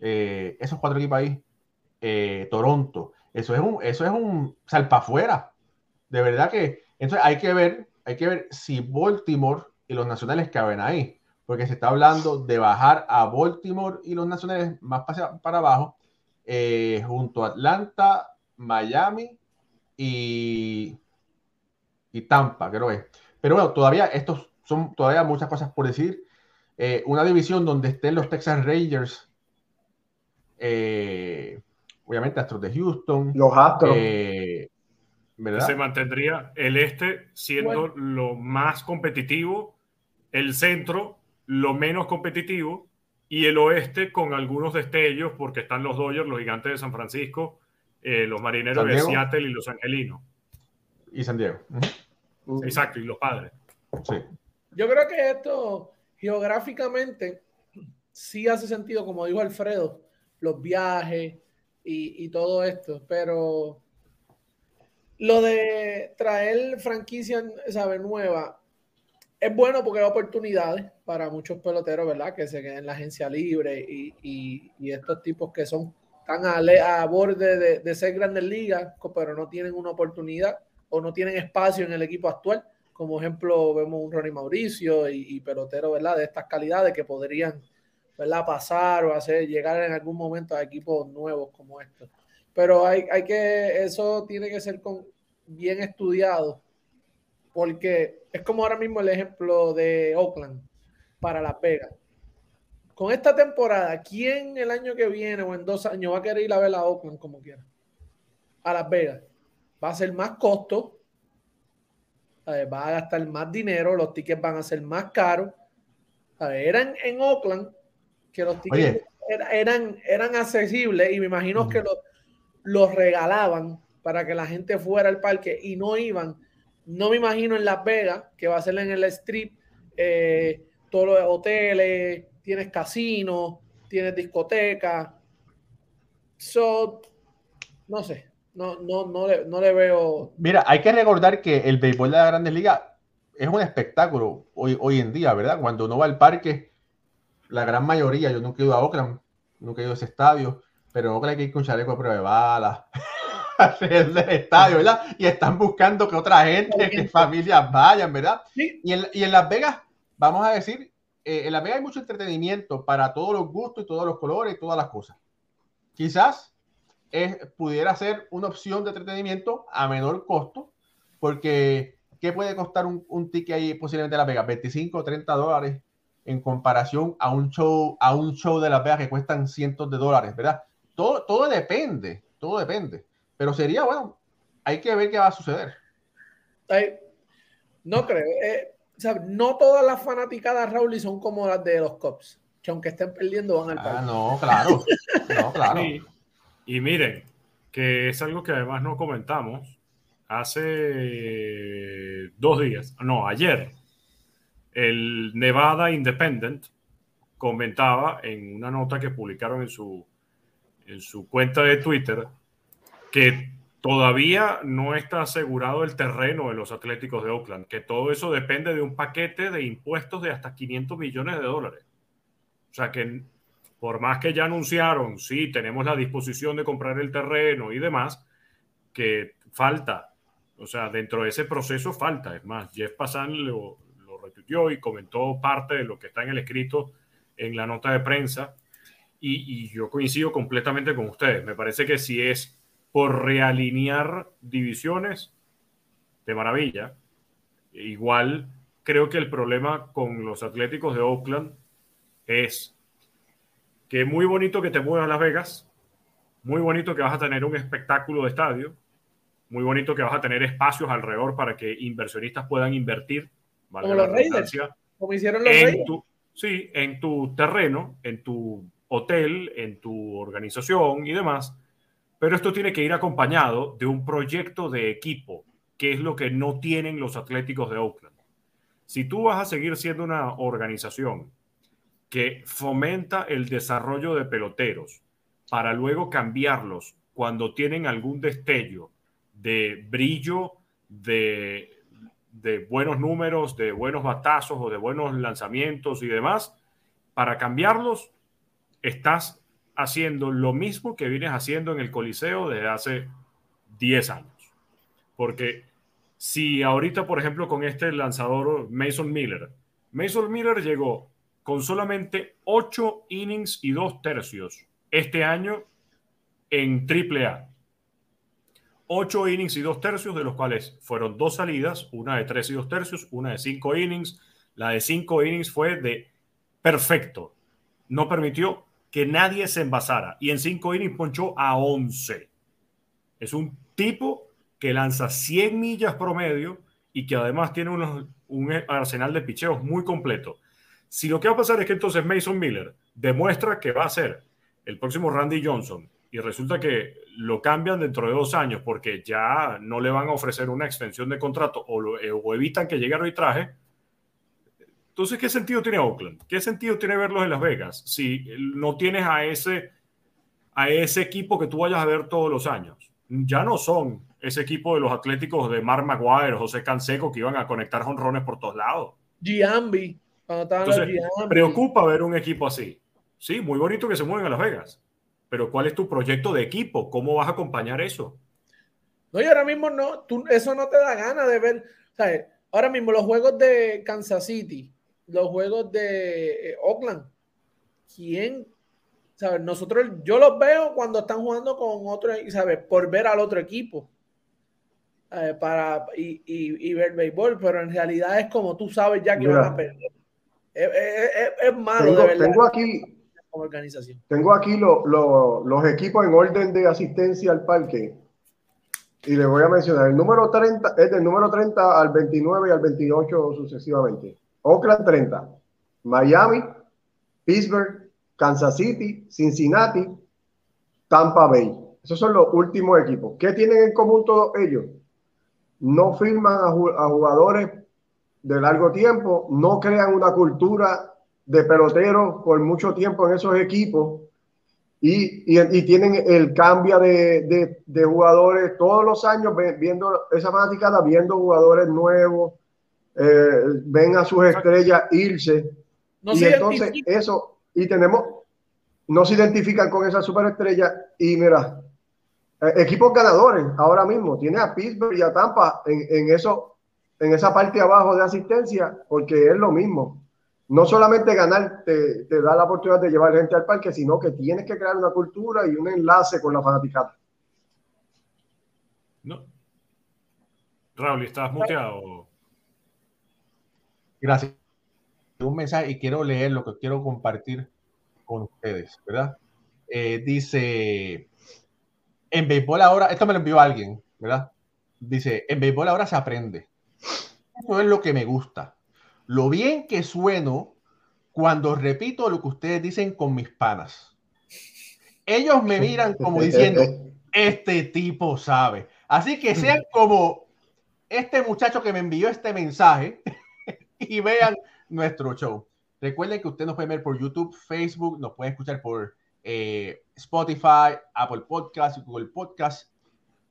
eh, esos cuatro equipos ahí, eh, Toronto, eso es un, eso es un salpa afuera. De verdad que, entonces hay que ver, hay que ver si Baltimore y los nacionales caben ahí, porque se está hablando de bajar a Baltimore y los nacionales más para, abajo, eh, junto a Atlanta, Miami y y Tampa, creo que. Pero bueno, todavía estos son todavía muchas cosas por decir. Eh, una división donde estén los Texas Rangers, obviamente Astros de Houston. Los Astros. Eh, Se mantendría el este siendo lo más competitivo, el centro lo menos competitivo y el oeste con algunos destellos porque están los Dodgers, los Gigantes de San Francisco, los Marineros de Seattle y los Angelinos. Y San Diego. Exacto, y los padres. Sí. Yo creo que esto geográficamente sí hace sentido, como dijo Alfredo, los viajes y, todo esto, pero lo de traer franquicia, sabe, nueva, es bueno porque hay oportunidades para muchos peloteros, ¿verdad? Que se queden en la agencia libre y, estos tipos que son tan a, borde de, de, ser grandes ligas, pero no tienen una oportunidad o no tienen espacio en el equipo actual. Como ejemplo, vemos un Ronnie Mauricio y, pelotero, ¿verdad? De estas calidades que podrían, ¿verdad? Pasar o hacer llegar en algún momento a equipos nuevos como estos. Pero hay, hay que, eso tiene que ser con, bien estudiado, porque es como ahora mismo el ejemplo de Oakland para Las Vegas. Con esta temporada, ¿quién el año que viene o en dos años va a querer ir a ver a Oakland como quiera? A Las Vegas va a ser más costo, va a gastar más dinero, los tickets van a ser más caros. eran en Oakland que los tickets eran, eran accesibles y me imagino que los, los regalaban para que la gente fuera al parque y no iban. No me imagino en Las Vegas, que va a ser en el strip, eh, todos los hoteles, tienes casinos, tienes discoteca. So, no sé, no, no, no, le, no le veo. Mira, hay que recordar que el béisbol de la Grandes Ligas es un espectáculo hoy, hoy en día, ¿verdad? Cuando uno va al parque, la gran mayoría, yo nunca he ido a Oakland, nunca he ido a ese estadio, pero no creo que ir con chaleco de prueba de balas (laughs) el estadio, ¿verdad? Y están buscando que otra gente, que familias vayan, ¿verdad? Y, en, y en Las Vegas, vamos a decir, eh, en Las Vegas hay mucho entretenimiento para todos los gustos y todos los colores y todas las cosas. Quizás es, pudiera ser una opción de entretenimiento a menor costo, porque ¿qué puede costar un, un ticket ahí posiblemente en Las Vegas? 25 o 30 dólares en comparación a un show, a un show de Las Vegas que cuestan cientos de dólares, ¿verdad? Todo, todo depende, todo depende. Pero sería, bueno, hay que ver qué va a suceder. no creo. Eh, no todas las fanaticadas, Raúl, son como las de los Cops, que aunque estén perdiendo van al ah, no, claro. (laughs) no, claro. Y miren, que es algo que además no comentamos. Hace dos días, no, ayer, el Nevada Independent comentaba en una nota que publicaron en su, en su cuenta de Twitter que todavía no está asegurado el terreno de los Atléticos de Oakland, que todo eso depende de un paquete de impuestos de hasta 500 millones de dólares. O sea que por más que ya anunciaron, sí, tenemos la disposición de comprar el terreno y demás, que falta. O sea, dentro de ese proceso falta. Es más, Jeff Passan lo, y comentó parte de lo que está en el escrito en la nota de prensa. Y, y yo coincido completamente con ustedes. Me parece que si es por realinear divisiones, de maravilla. Igual creo que el problema con los Atléticos de Oakland es que es muy bonito que te muevas a Las Vegas, muy bonito que vas a tener un espectáculo de estadio, muy bonito que vas a tener espacios alrededor para que inversionistas puedan invertir. Como los Raiders, como hicieron los en Tu, sí, en tu terreno, en tu hotel, en tu organización y demás pero esto tiene que ir acompañado de un proyecto de equipo, que es lo que no tienen los Atléticos de Oakland. Si tú vas a seguir siendo una organización que fomenta el desarrollo de peloteros para luego cambiarlos cuando tienen algún destello de brillo, de, de buenos números, de buenos batazos o de buenos lanzamientos y demás, para cambiarlos, estás haciendo lo mismo que vienes haciendo en el Coliseo desde hace 10 años. Porque si ahorita, por ejemplo, con este lanzador Mason Miller, Mason Miller llegó con solamente 8 innings y 2 tercios este año en AAA. 8 innings y 2 tercios, de los cuales fueron dos salidas, una de 3 y 2 tercios, una de 5 innings. La de 5 innings fue de perfecto. No permitió que nadie se envasara y en cinco innings ponchó a 11. Es un tipo que lanza 100 millas promedio y que además tiene un arsenal de picheos muy completo. Si lo que va a pasar es que entonces Mason Miller demuestra que va a ser el próximo Randy Johnson y resulta que lo cambian dentro de dos años porque ya no le van a ofrecer una extensión de contrato o, eh, o evitan que llegue arbitraje, entonces, ¿qué sentido tiene Oakland? ¿Qué sentido tiene verlos en Las Vegas si no tienes a ese, a ese equipo que tú vayas a ver todos los años? Ya no son ese equipo de los Atléticos de Mark Maguire, José Canseco, que iban a conectar jonrones por todos lados. Giambi. Entonces, preocupa ver un equipo así. Sí, muy bonito que se mueven a Las Vegas. Pero ¿cuál es tu proyecto de equipo? ¿Cómo vas a acompañar eso? No, y ahora mismo no, tú, eso no te da ganas de ver. Ahora mismo los juegos de Kansas City, los juegos de eh, Oakland. ¿Quién? ¿Sabes? Nosotros, yo los veo cuando están jugando con otro, ¿sabes? Por ver al otro equipo. Eh, para, y, y, ver béisbol, pero en realidad es como tú sabes ya que van a perder. Es, malo tengo, de verdad. Tengo aquí, organización. Tengo aquí los equipos en orden de asistencia al parque. Y le voy a mencionar, el número 30 es del número 30 al 29 y al 28 sucesivamente. Oakland 30, Miami, Pittsburgh, Kansas City, Cincinnati, Tampa Bay. Esos son los últimos equipos. ¿Qué tienen en común todos ellos? No firman a, jugadores de largo tiempo, no crean una cultura de peloteros por mucho tiempo en esos equipos y, tienen el cambio de, jugadores todos los años viendo esa fanaticada, viendo jugadores nuevos, eh, ven a sus estrellas irse. y entonces eso, y tenemos, no se identifican con esa superestrella. Y mira, eh, equipos ganadores ahora mismo. Tiene a Pittsburgh y a Tampa en, en, eso, en esa parte abajo de asistencia, porque es lo mismo. No solamente ganar te, te, da la oportunidad de llevar gente al parque, sino que tienes que crear una cultura y un enlace con la fanaticada. No. Raúl, ¿estás muteado? Gracias. Un mensaje y quiero leer lo que quiero compartir con ustedes, ¿verdad? Eh, dice, en béisbol ahora, esto me lo envió alguien, ¿verdad? Dice, en béisbol ahora se aprende. Eso es lo que me gusta. Lo bien que sueno cuando repito lo que ustedes dicen con mis panas. Ellos me miran como diciendo, (laughs) este tipo sabe. Así que sean como este muchacho que me envió este mensaje (laughs) y vean nuestro show. Recuerden que usted nos puede ver por YouTube, Facebook, nos puede escuchar por eh, Spotify, Apple Podcast, Google Podcast.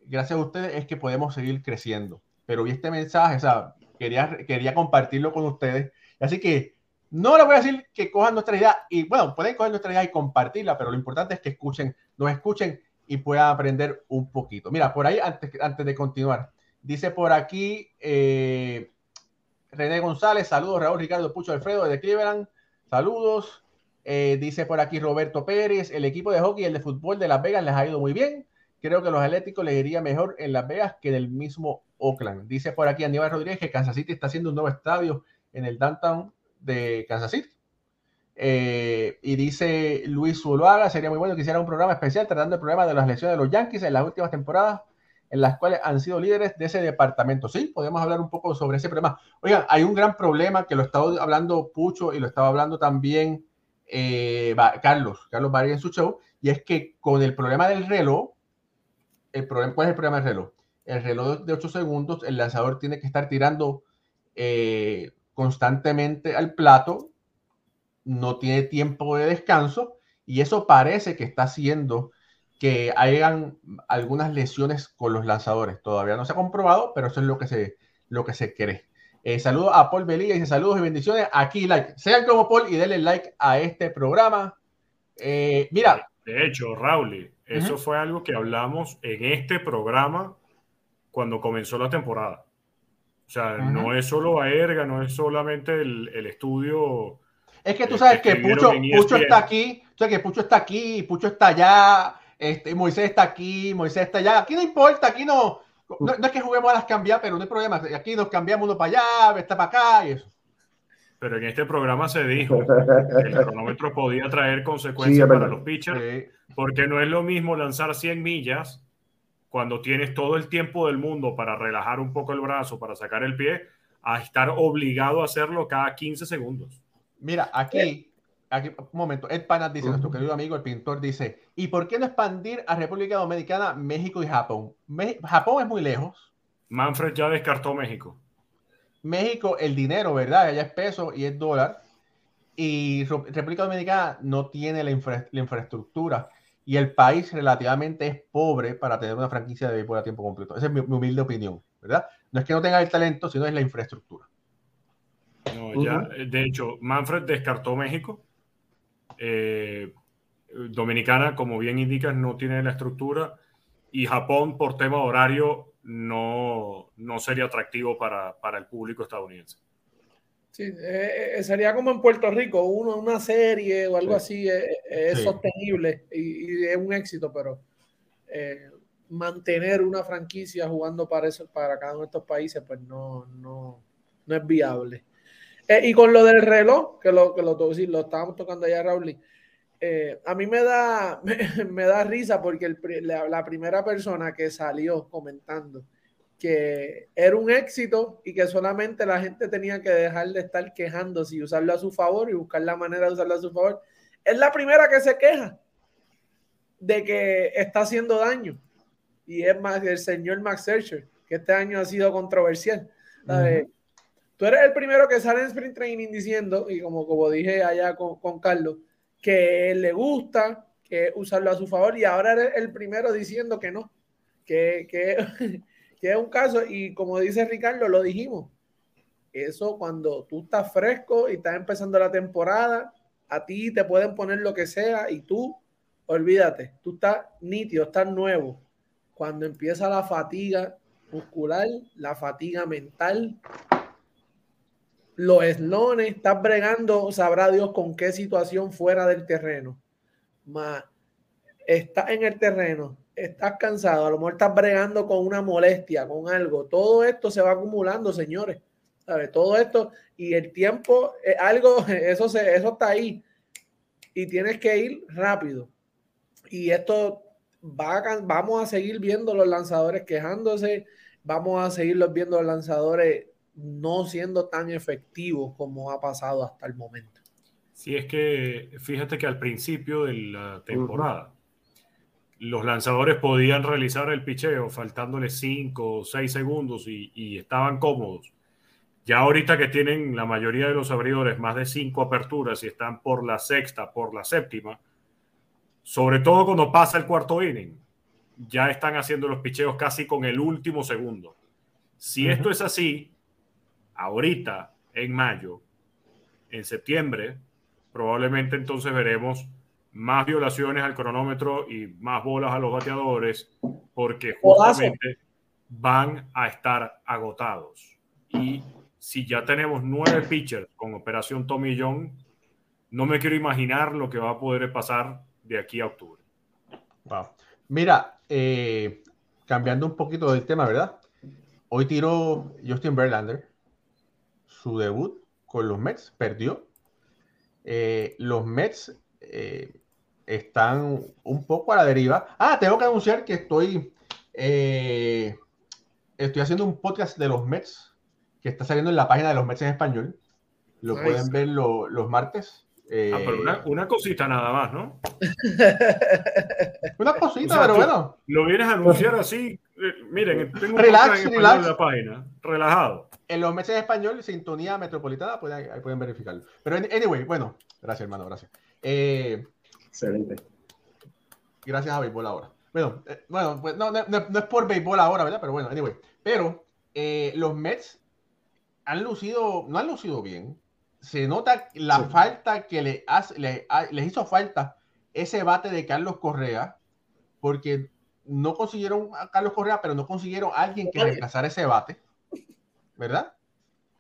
Gracias a ustedes es que podemos seguir creciendo. Pero vi este mensaje, o sea, quería, quería compartirlo con ustedes. Así que no les voy a decir que cojan nuestra idea y bueno, pueden coger nuestra idea y compartirla, pero lo importante es que escuchen, nos escuchen y puedan aprender un poquito. Mira, por ahí, antes, antes de continuar, dice por aquí eh, René González, saludos Raúl Ricardo Pucho Alfredo de Cleveland, saludos. Eh, dice por aquí Roberto Pérez, el equipo de hockey y el de fútbol de Las Vegas les ha ido muy bien. Creo que los Atléticos les iría mejor en Las Vegas que en el mismo Oakland. Dice por aquí Aníbal Rodríguez que Kansas City está haciendo un nuevo estadio en el downtown de Kansas City. Eh, y dice Luis Zuluaga, sería muy bueno que hiciera un programa especial tratando el problema de las lesiones de los Yankees en las últimas temporadas en las cuales han sido líderes de ese departamento. Sí, podemos hablar un poco sobre ese problema. Oigan, hay un gran problema que lo estaba hablando Pucho y lo estaba hablando también eh, Carlos, Carlos Barry en su show, y es que con el problema del reloj, el problema, ¿cuál es el problema del reloj? El reloj de 8 segundos, el lanzador tiene que estar tirando eh, constantemente al plato no tiene tiempo de descanso y eso parece que está haciendo que hayan algunas lesiones con los lanzadores. Todavía no se ha comprobado, pero eso es lo que se, lo que se cree. Eh, saludos a Paul Belilla, dice saludos y bendiciones. Aquí like. Sean como Paul y denle like a este programa. Eh, mira. De hecho, Raúl, eso fue algo que hablamos en este programa cuando comenzó la temporada. O sea, no es solo a Erga, no es solamente el, el estudio es que tú sabes que Pucho, Pucho está aquí, o sea que Pucho está aquí, Pucho está allá, este, Moisés está aquí, Moisés está allá. Aquí no importa, aquí no, no, es que juguemos a las cambiar, pero no hay problema. Aquí nos cambiamos uno para allá, está para acá y eso. Pero en este programa se dijo que el cronómetro podía traer consecuencias para los pitchers, porque no es lo mismo lanzar 100 millas cuando tienes todo el tiempo del mundo para relajar un poco el brazo, para sacar el pie, a estar obligado a hacerlo cada 15 segundos. Mira, aquí, aquí, un momento, Ed Panas dice, nuestro querido amigo, el pintor, dice, ¿y por qué no expandir a República Dominicana, México y Japón? Japón es muy lejos. Manfred ya descartó México. México, el dinero, ¿verdad? Allá es peso y es dólar. Y República Dominicana no tiene la, infraestructura y el país relativamente es pobre para tener una franquicia de béisbol a tiempo completo. Esa es mi, humilde opinión, ¿verdad? No es que no tenga el talento, sino es la infraestructura. No, ya, de hecho, Manfred descartó México. Eh, Dominicana, como bien indicas, no tiene la estructura. Y Japón, por tema horario, no, no sería atractivo para, para el público estadounidense. Sí, eh, eh, sería como en Puerto Rico, uno, una serie o algo así es, sostenible y, es un éxito, pero mantener una franquicia jugando para eso, para cada uno de estos países, pues no, no, no es viable. Eh, y con lo del reloj, que lo, que lo, lo estábamos tocando allá, Raúl, eh, a mí me da, (laughs) me, da risa porque la, primera persona que salió comentando que era un éxito y que solamente la gente tenía que dejar de estar quejándose y usarlo a su favor y buscar la manera de usarlo a su favor, es la primera que se queja de que está haciendo daño. Y es más el señor Max Searcher, que este año ha sido controversial. Tú eres el primero que sale en Sprint Training diciendo, y como, como dije allá con, con Carlos, que le gusta, que usarlo a su favor, y ahora eres el primero diciendo que no, que, que, (laughs) que es un caso, y como dice Ricardo, lo dijimos, eso cuando tú estás fresco y estás empezando la temporada, a ti te pueden poner lo que sea y tú, olvídate, tú estás nítido, estás nuevo. Cuando empieza la fatiga muscular, la fatiga mental, los eslones, estás bregando, sabrá Dios con qué situación fuera del terreno. Más, estás en el terreno, estás cansado, a lo mejor estás bregando con una molestia, con algo. Todo esto se va acumulando, señores. ¿Sabe? Todo esto y el tiempo, es algo, (laughs) eso, se, eso está ahí. Y tienes que ir rápido. Y esto va vamos a seguir viendo los lanzadores quejándose, vamos a seguir viendo los lanzadores no siendo tan efectivos como ha pasado hasta el momento. Sí, es que fíjate que al principio de la temporada, los lanzadores podían realizar el picheo faltándole 5 o 6 segundos y, estaban cómodos. Ya ahorita que tienen la mayoría de los abridores más de 5 aperturas y están por la sexta, por la séptima, sobre todo cuando pasa el cuarto inning, ya están haciendo los picheos casi con el último segundo. Si esto es así, ahorita, en mayo, en septiembre, probablemente entonces veremos más violaciones al cronómetro y más bolas a los bateadores, porque justamente van a estar agotados. Y si ya tenemos nueve pitchers con operación Tommy John, no me quiero imaginar lo que va a poder pasar de aquí a octubre. Wow. Mira, eh, cambiando un poquito del tema, ¿verdad? Hoy tiró Justin Verlander su debut con los Mets, perdió. Eh, los Mets eh, están un poco a la deriva. Ah, tengo que anunciar que estoy, eh, estoy haciendo un podcast de los Mets que está saliendo en la página de los Mets en español. Lo pueden ver los martes. ah, pero una, cosita nada más, ¿no? (laughs) una cosita, pero bueno. Lo vienes a anunciar así. miren, tengo un relax, relax. en la página. Relajado en los meses en español, sintonía metropolitana, pues ahí, pueden verificarlo. Pero, anyway, bueno, gracias, hermano, gracias. Eh, Excelente. Gracias a béisbol ahora. Bueno, eh, bueno pues no, no, es por béisbol ahora, ¿verdad? Pero bueno, anyway. Pero eh, los Mets han lucido, no han lucido bien. Se nota la falta que le hace, le, les hizo falta ese bate de Carlos Correa, porque no consiguieron a Carlos Correa, pero no consiguieron a alguien que reemplazara ese bate. ¿verdad?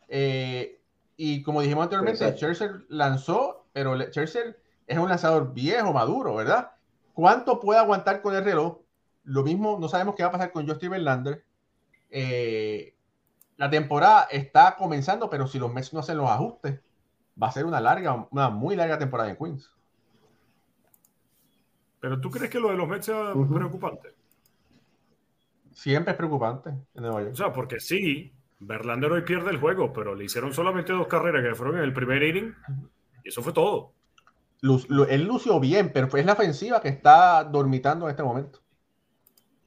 Eh, y como dijimos anteriormente, Scherzer lanzó, pero Scherzer es un lanzador viejo, maduro, ¿verdad? ¿Cuánto puede aguantar con el reloj? Lo mismo, no sabemos qué va a pasar con Justin Verlander. Eh, la temporada está comenzando, pero si los Mets no hacen los ajustes, va a ser una larga, una muy larga temporada en Queens. Pero tú crees que lo de los Mets sea preocupante? Siempre es preocupante en O sea, porque sí, Verlander hoy pierde el juego, pero le hicieron solamente dos carreras que fueron en el primer inning y eso fue todo. Él lució bien, pero es la ofensiva que está dormitando en este momento.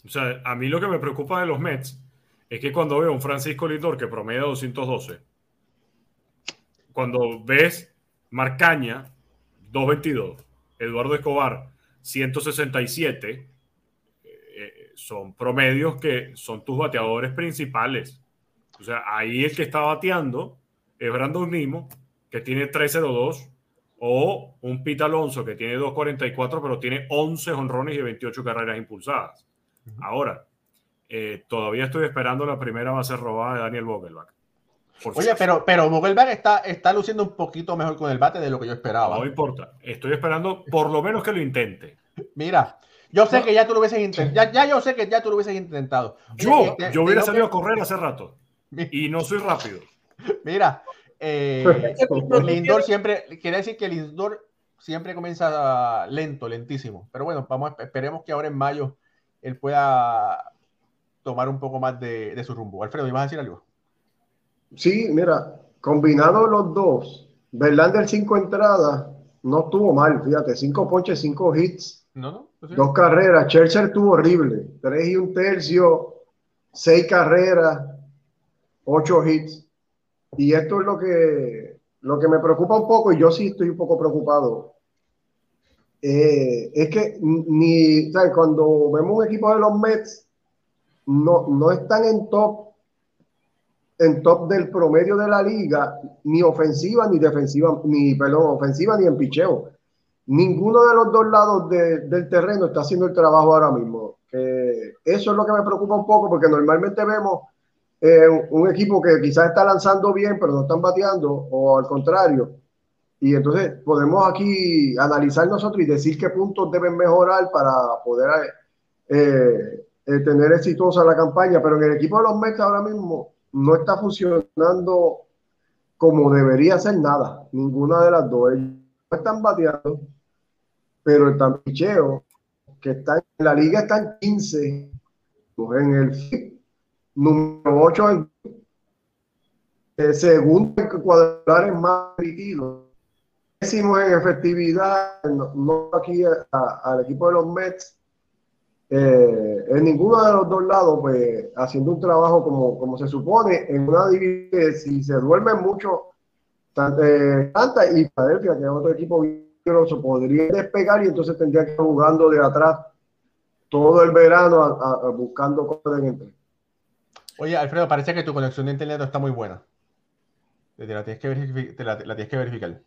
O sea, a mí lo que me preocupa de los Mets es que cuando veo a un Francisco Lindor que promedia 212, cuando ves Marcaña 222, Eduardo Escobar 167, eh, son promedios que son tus bateadores principales. O sea, ahí el que está bateando es Brandon Nimo, que tiene 3.02, o un Pete Alonso, que tiene 2.44, pero tiene 11 honrones y 28 carreras impulsadas. Ahora, eh, todavía estoy esperando la primera base robada de Daniel Vogelbach. Oye, pero, pero Vogelbach está, está luciendo un poquito mejor con el bate de lo que yo esperaba. No importa, estoy esperando por lo menos que lo intente. Mira, yo sé que ya tú lo hubieses intentado. Ya, yo sé que ya tú lo hubieses intentado. yo, yo hubiera salido a correr hace rato. Y no soy rápido. (laughs) Mira, eh, (laughs) Lindor siempre, quiere decir que Lindor siempre comienza lento, lentísimo. Pero bueno, vamos, esperemos que ahora en mayo él pueda tomar un poco más de, su rumbo. Alfredo, ¿ibas a decir algo? Sí, mira, combinado los dos, Verlander cinco entradas, no estuvo mal, fíjate, cinco ponches, cinco hits, no, no, dos carreras. Churchill estuvo horrible, tres y un tercio, seis carreras, ocho hits. Y esto es lo que, lo que me preocupa un poco, y yo sí estoy un poco preocupado. Eh, es que ni, cuando vemos un equipo de los Mets, no, no están en top en top del promedio de la liga, ni ofensiva ni defensiva, ni, perdón, ofensiva ni en picheo. Ninguno de los dos lados del terreno está haciendo el trabajo ahora mismo. eso es lo que me preocupa un poco, porque normalmente vemos eh, un equipo que quizás está lanzando bien, pero no están bateando, o al contrario. Y entonces podemos aquí analizar nosotros y decir qué puntos deben mejorar para poder eh, eh, tener exitosa la campaña. Pero en el equipo de los Mets ahora mismo no está funcionando como debería ser nada, ninguna de las dos. Ellos están bateando, pero el tampicheo, que está en la liga, están 15, en el número 8 en el segundo cuadrangular es más rígido. Decimos en efectividad, no, aquí al equipo de los Mets, eh, en ninguno de los dos lados, pues haciendo un trabajo como, como se supone, en una división, si se duermen mucho, eh, y Filadelfia, que es otro equipo podría despegar y entonces tendría que ir jugando de atrás todo el verano buscando cosas en entre. Oye, Alfredo, parece que tu conexión de internet no está muy buena. Te la tienes que, verificar. la, tienes que verificar.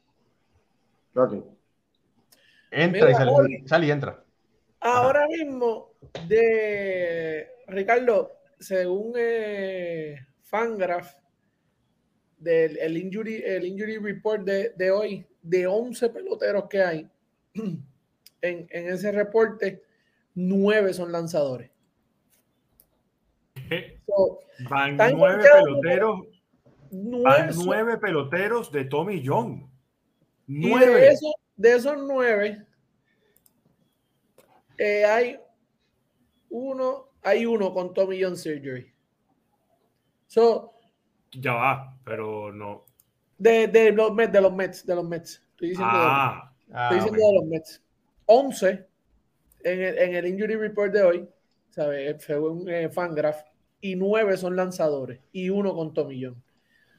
Entra y sale, sale y entra. Ahora mismo, de Ricardo, según eh, Fangraph, del el injury, el injury report de, hoy, de 11 peloteros que hay, (clears throat) en, ese reporte, 9 son lanzadores. Van nueve peloteros. van nueve peloteros de Tommy John. Nueve. de, esos nueve, eh, hay uno, hay uno con Tommy John Surgery. So, ya va, pero no. De, de, los Mets, de los Mets, de los Mets. Estoy diciendo, de, ah. estoy ah, diciendo de los Mets. 11 en el, en el injury report de hoy, ¿sabes? Según eh, Fangraph, y 9 son lanzadores, y uno con John.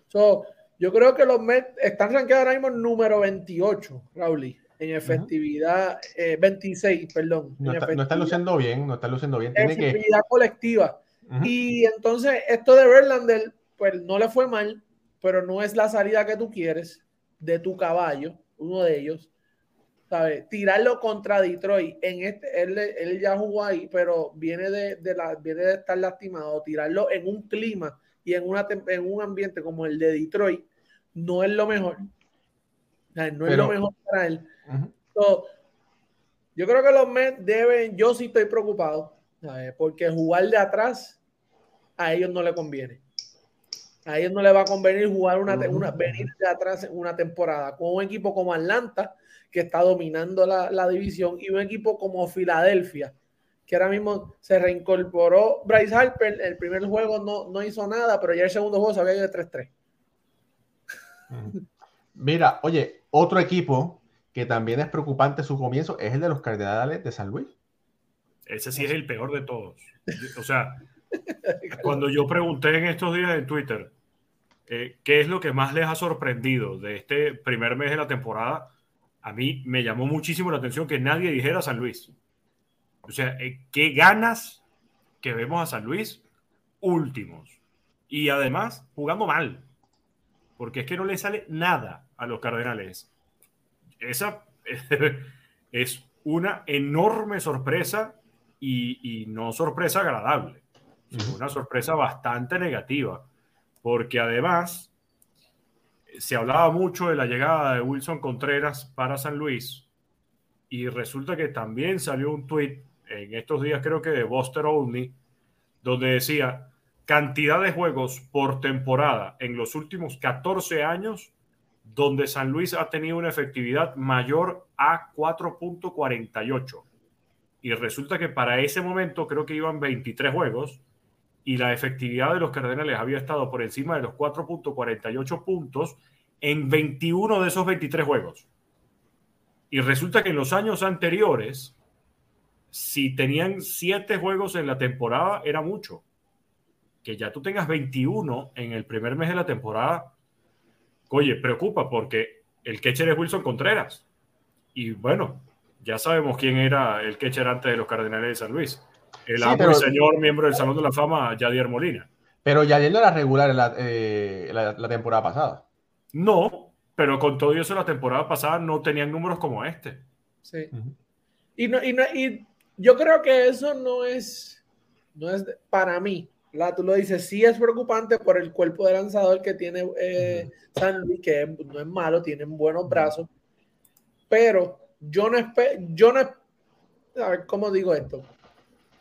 So, yo creo que los Mets están rankeados ahora mismo número 28, Raúl en efectividad, 26, eh, perdón. No, está, luciendo bien, no está luciendo bien. Tiene efectividad colectiva. Y entonces esto de Verlander, pues no le fue mal, pero no es la salida que tú quieres de tu caballo, uno de ellos. ¿Sabes? Tirarlo contra Detroit. En este, él, él ya jugó ahí, pero viene de, de, la, viene de estar lastimado. Tirarlo en un clima y en, una, en un ambiente como el de Detroit no es lo mejor. no es lo mejor para él yo creo que los Mets deben, yo sí estoy preocupado, porque jugar de atrás a ellos no le conviene. A ellos no les va a convenir jugar una, una venir de atrás en una temporada con un equipo como Atlanta, que está dominando la, división, y un equipo como Filadelfia, que ahora mismo se reincorporó Bryce Harper. El primer juego no, no hizo nada, pero ya el segundo juego se había ido de 3-3. Mira, oye, otro equipo que también es preocupante su comienzo, es el de los Cardenales de San Luis. Ese sí es el peor de todos. O sea, (laughs) cuando yo pregunté en estos días en Twitter eh, qué es lo que más les ha sorprendido de este primer mes de la temporada, a mí me llamó muchísimo la atención que nadie dijera San Luis. O sea, eh, qué ganas que vemos a San Luis últimos. Y además jugando mal. Porque es que no le sale nada a los Cardenales esa (laughs) es una enorme sorpresa y, no sorpresa agradable, una sorpresa bastante negativa, porque además se hablaba mucho de la llegada de Wilson Contreras para San Luis y resulta que también salió un tweet en estos días creo que de Buster Olney donde decía cantidad de juegos por temporada en los últimos 14 años donde San Luis ha tenido una efectividad mayor a 4.48. Y resulta que para ese momento creo que iban 23 juegos y la efectividad de los Cardenales había estado por encima de los 4.48 puntos en 21 de esos 23 juegos. Y resulta que en los años anteriores, si tenían 7 juegos en la temporada, era mucho. Que ya tú tengas 21 en el primer mes de la temporada, oye, preocupa porque el catcher es Wilson Contreras. Y bueno, ya sabemos quién era el catcher antes de los Cardenales de San Luis. El señor miembro del Salón de la Fama, Yadier Molina. Pero ya no era regular la, eh, la, la, temporada pasada. No, pero con todo eso la temporada pasada no tenían números como este. Sí. Uh -huh. y, no, y, no, y, yo creo que eso no es, no es para mí. La, tú lo dices, sí es preocupante por el cuerpo de lanzador que tiene eh, uh -huh. San Luis, que no es malo, tienen buenos brazos, pero yo no espero, yo no, a ver, ¿cómo digo esto?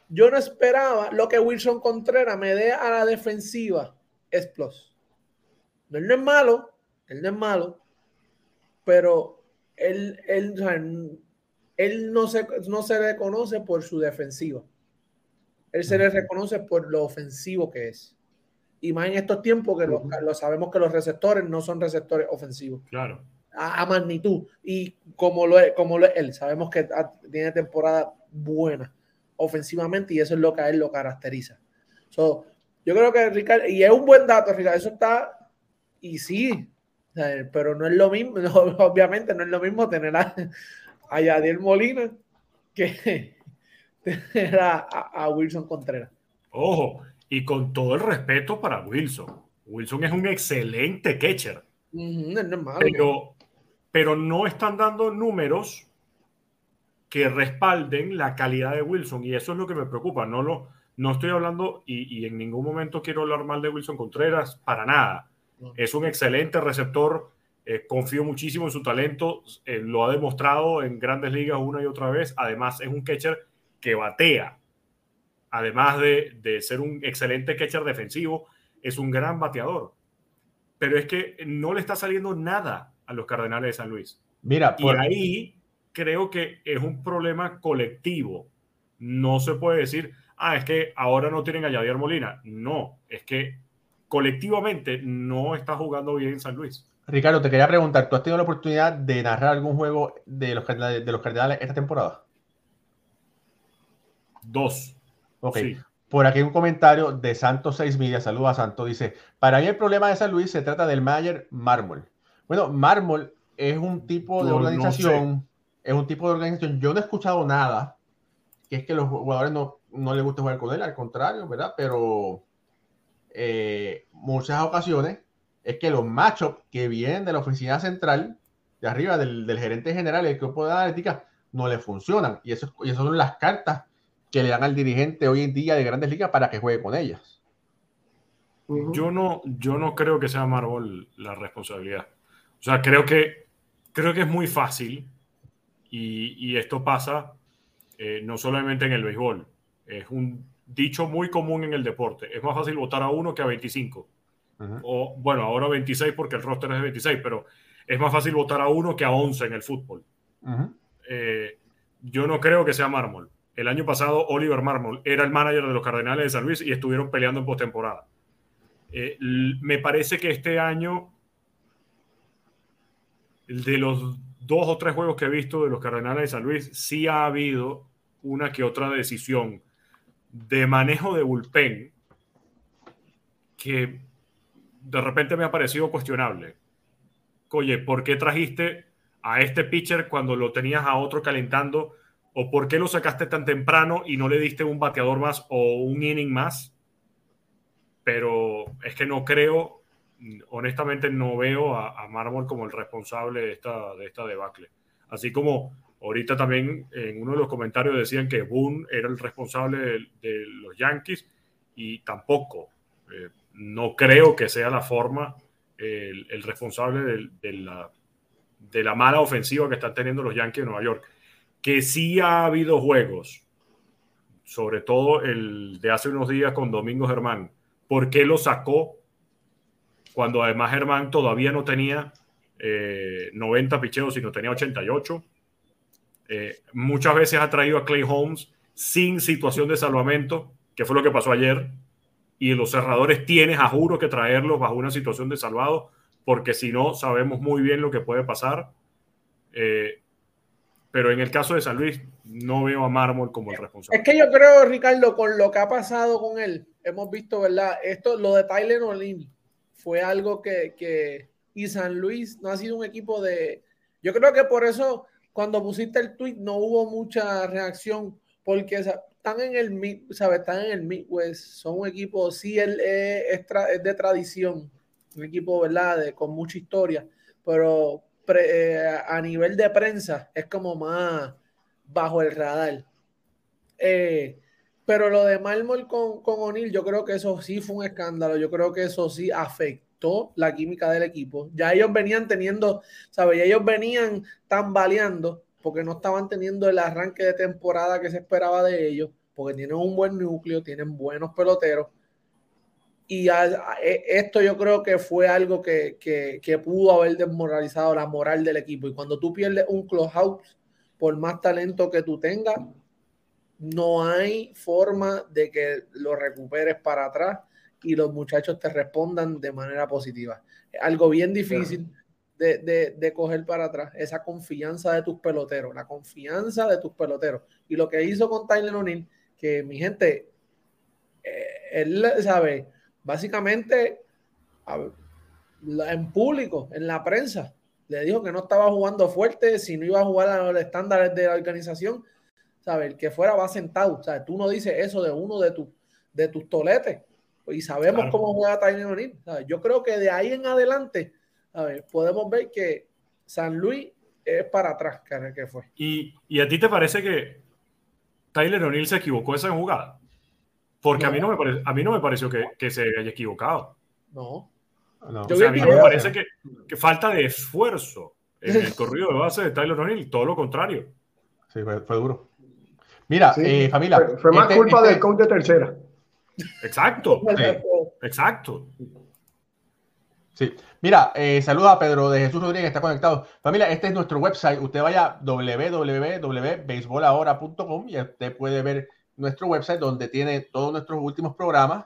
Yo no esperaba lo que Wilson Contreras me dé a la defensiva es plus. Él no es malo, él no es malo, pero él, él, él no, se, no se reconoce por su defensiva. Él se le reconoce por lo ofensivo que es. Y más en estos tiempos que lo, lo sabemos que los receptores no son receptores ofensivos. Claro. A, a, magnitud. Y como lo, es, como lo es él, sabemos que tiene temporada buena ofensivamente y eso es lo que a él lo caracteriza. So, yo creo que Ricardo, y es un buen dato, Ricardo, eso está, y sí, pero no es lo mismo, (laughs) no, obviamente no es lo mismo tener a, a Yadier Molina que (laughs) tener a, a, Wilson Contreras. Ojo, y con todo el respeto para Wilson, Wilson es un excelente catcher, uh -huh, no es malo, pero, pero no están dando números que respalden la calidad de Wilson y eso es lo que me preocupa. No, lo, no estoy hablando y, y en ningún momento quiero hablar mal de Wilson Contreras, para nada. Es un excelente receptor, eh, confío muchísimo en su talento, eh, lo ha demostrado en grandes ligas una y otra vez. Además, es un catcher que batea. Además de, de ser un excelente catcher defensivo, es un gran bateador. Pero es que no le está saliendo nada a los Cardenales de San Luis. Mira, por... y ahí creo que es un problema colectivo. No se puede decir, ah, es que ahora no tienen a Yadier Molina. No, es que colectivamente no está jugando bien en San Luis. Ricardo, te quería preguntar, ¿tú has tenido la oportunidad de narrar algún juego de los, de los Cardenales esta temporada? Dos. Ok. Sí. Por aquí un comentario de Santos 6 Media, saludos a Santos, dice, para mí el problema de San Luis se trata del Mayer Mármol. Bueno, Mármol es un tipo de organización... No sé es un tipo de organización. Yo no he escuchado nada que es que los jugadores no, no les guste jugar con él, al contrario, ¿verdad? Pero eh, muchas ocasiones es que los matchups que vienen de la oficina central, de arriba, del, del gerente general y el grupo de analítica, no le funcionan. Y eso, y eso son las cartas que le dan al dirigente hoy en día de grandes ligas para que juegue con ellas. Yo no, yo no creo que sea Marvel la responsabilidad. O sea, creo que, creo que es muy fácil y, y esto pasa eh, no solamente en el béisbol, es un dicho muy común en el deporte. Es más fácil votar a uno que a 25. Uh -huh. O bueno, ahora 26 porque el roster es de 26, pero es más fácil votar a uno que a 11 en el fútbol. Eh, yo no creo que sea Mármol. El año pasado Oliver Mármol era el manager de los Cardenales de San Luis y estuvieron peleando en postemporada. Eh, me parece que este año de los dos o tres juegos que he visto de los Cardenales de San Luis, sí ha habido una que otra decisión de manejo de bullpen que de repente me ha parecido cuestionable. Oye, ¿por qué trajiste a este pitcher cuando lo tenías a otro calentando? ¿O por qué lo sacaste tan temprano y no le diste un bateador más o un inning más? Pero es que no creo honestamente no veo a, a como el responsable de esta, de esta debacle. Así como ahorita también en uno de los comentarios decían que Boone era el responsable de, los Yankees y tampoco. Eh, no creo que sea la forma el, el, responsable de, de, la, de la mala ofensiva que están teniendo los Yankees de Nueva York. Que sí ha habido juegos, sobre todo el de hace unos días con Domingo Germán. ¿Por qué lo sacó cuando además Germán todavía no tenía eh, 90 picheos, sino tenía 88. Eh, muchas veces ha traído a Clay Holmes sin situación de salvamento, que fue lo que pasó ayer. Y los cerradores tienes a juro que traerlos bajo una situación de salvado, porque si no, sabemos muy bien lo que puede pasar. Eh, pero en el caso de San Luis, no veo a Mármol como el responsable. Es que yo creo, Ricardo, con lo que ha pasado con él, hemos visto, ¿verdad? Esto, lo de Tyler O'Neill fue algo que, que, y San Luis no ha sido un equipo de, yo creo que por eso cuando pusiste el tweet no hubo mucha reacción, porque están en el ¿sabes? Están en el Midwest, son un equipo, sí, él es, de tradición, un equipo, ¿verdad? con mucha historia, pero eh, a nivel de prensa es como más bajo el radar. Eh, pero lo de Marmol con, con O'Neill, yo creo que eso sí fue un escándalo, yo creo que eso sí afectó la química del equipo. Ya ellos venían teniendo, ¿sabes? Ya ellos venían tambaleando porque no estaban teniendo el arranque de temporada que se esperaba de ellos, porque tienen un buen núcleo, tienen buenos peloteros. Y e, esto yo creo que fue algo que, pudo haber desmoralizado la moral del equipo. Y cuando tú pierdes un clubhouse, por más talento que tú tengas, no hay forma de que lo recuperes para atrás y los muchachos te respondan de manera positiva. Algo bien difícil de, coger para atrás, esa confianza de tus peloteros, la confianza de tus peloteros. Y lo que hizo con Tyler O'Neill, que mi gente, eh, él sabe, básicamente en público, en la prensa, le dijo que no estaba jugando fuerte, si no iba a jugar a los estándares de la organización, ¿sabes? Que fuera va sentado, sea Tú no dices eso de uno de, tu, de tus toletes y sabemos cómo juega Tyler O'Neill. Yo creo que de ahí en adelante a ver, podemos ver que San Luis es para atrás, que fue. ¿Y, ¿Y, a ti te parece que Tyler O'Neill se equivocó esa jugada? Porque a, mí no me parece, a mí no me pareció que, que se haya equivocado. No. no. a mí no me parece que, que, falta de esfuerzo en el (laughs) corrido de base de Tyler O'Neill, todo lo contrario. Sí, fue, duro. Mira, eh, familia. Fue, más este, culpa este del coach de tercera. Exacto. Exacto. Sí. Mira, eh, saluda a Pedro de Jesús Rodríguez, está conectado. Familia, este es nuestro website. Usted vaya a www.beisbolahora.com y usted puede ver nuestro website donde tiene todos nuestros últimos programas.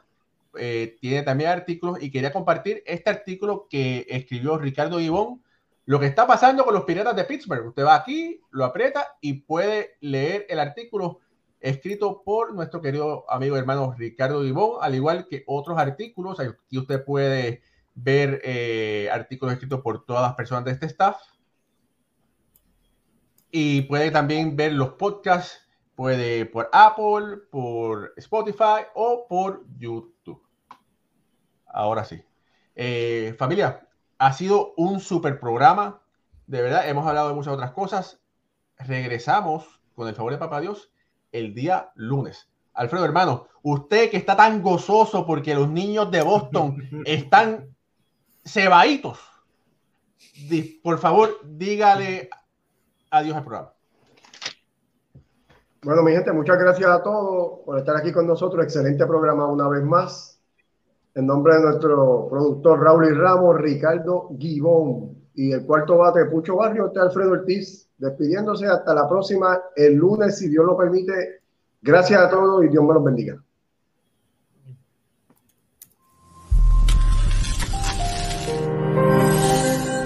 Eh, tiene también artículos y quería compartir este artículo que escribió Ricardo Gibón. Lo que está pasando con los piratas de Pittsburgh. Usted va aquí, lo aprieta y puede leer el artículo escrito por nuestro querido amigo hermano Ricardo Gibón, al igual que otros artículos. Aquí usted puede ver eh, artículos escritos por todas las personas de este staff. Y puede también ver los podcasts, puede por Apple, por Spotify o por YouTube. Ahora sí. Eh, familia, ha sido un super programa. De verdad, hemos hablado de muchas otras cosas. Regresamos, con el favor de Papá Dios, el día lunes. Alfredo, hermano, usted que está tan gozoso porque los niños de Boston (laughs) están cebaditos. Por favor, dígale adiós al programa. Bueno, mi gente, muchas gracias a todos por estar aquí con nosotros. Excelente programa una vez más. En nombre de nuestro productor Raúl y Ramos, Ricardo Guibón y el cuarto bate Pucho Barrio, este Alfredo Ortiz, despidiéndose hasta la próxima, el lunes, si Dios lo permite. Gracias a todos y Dios me los bendiga.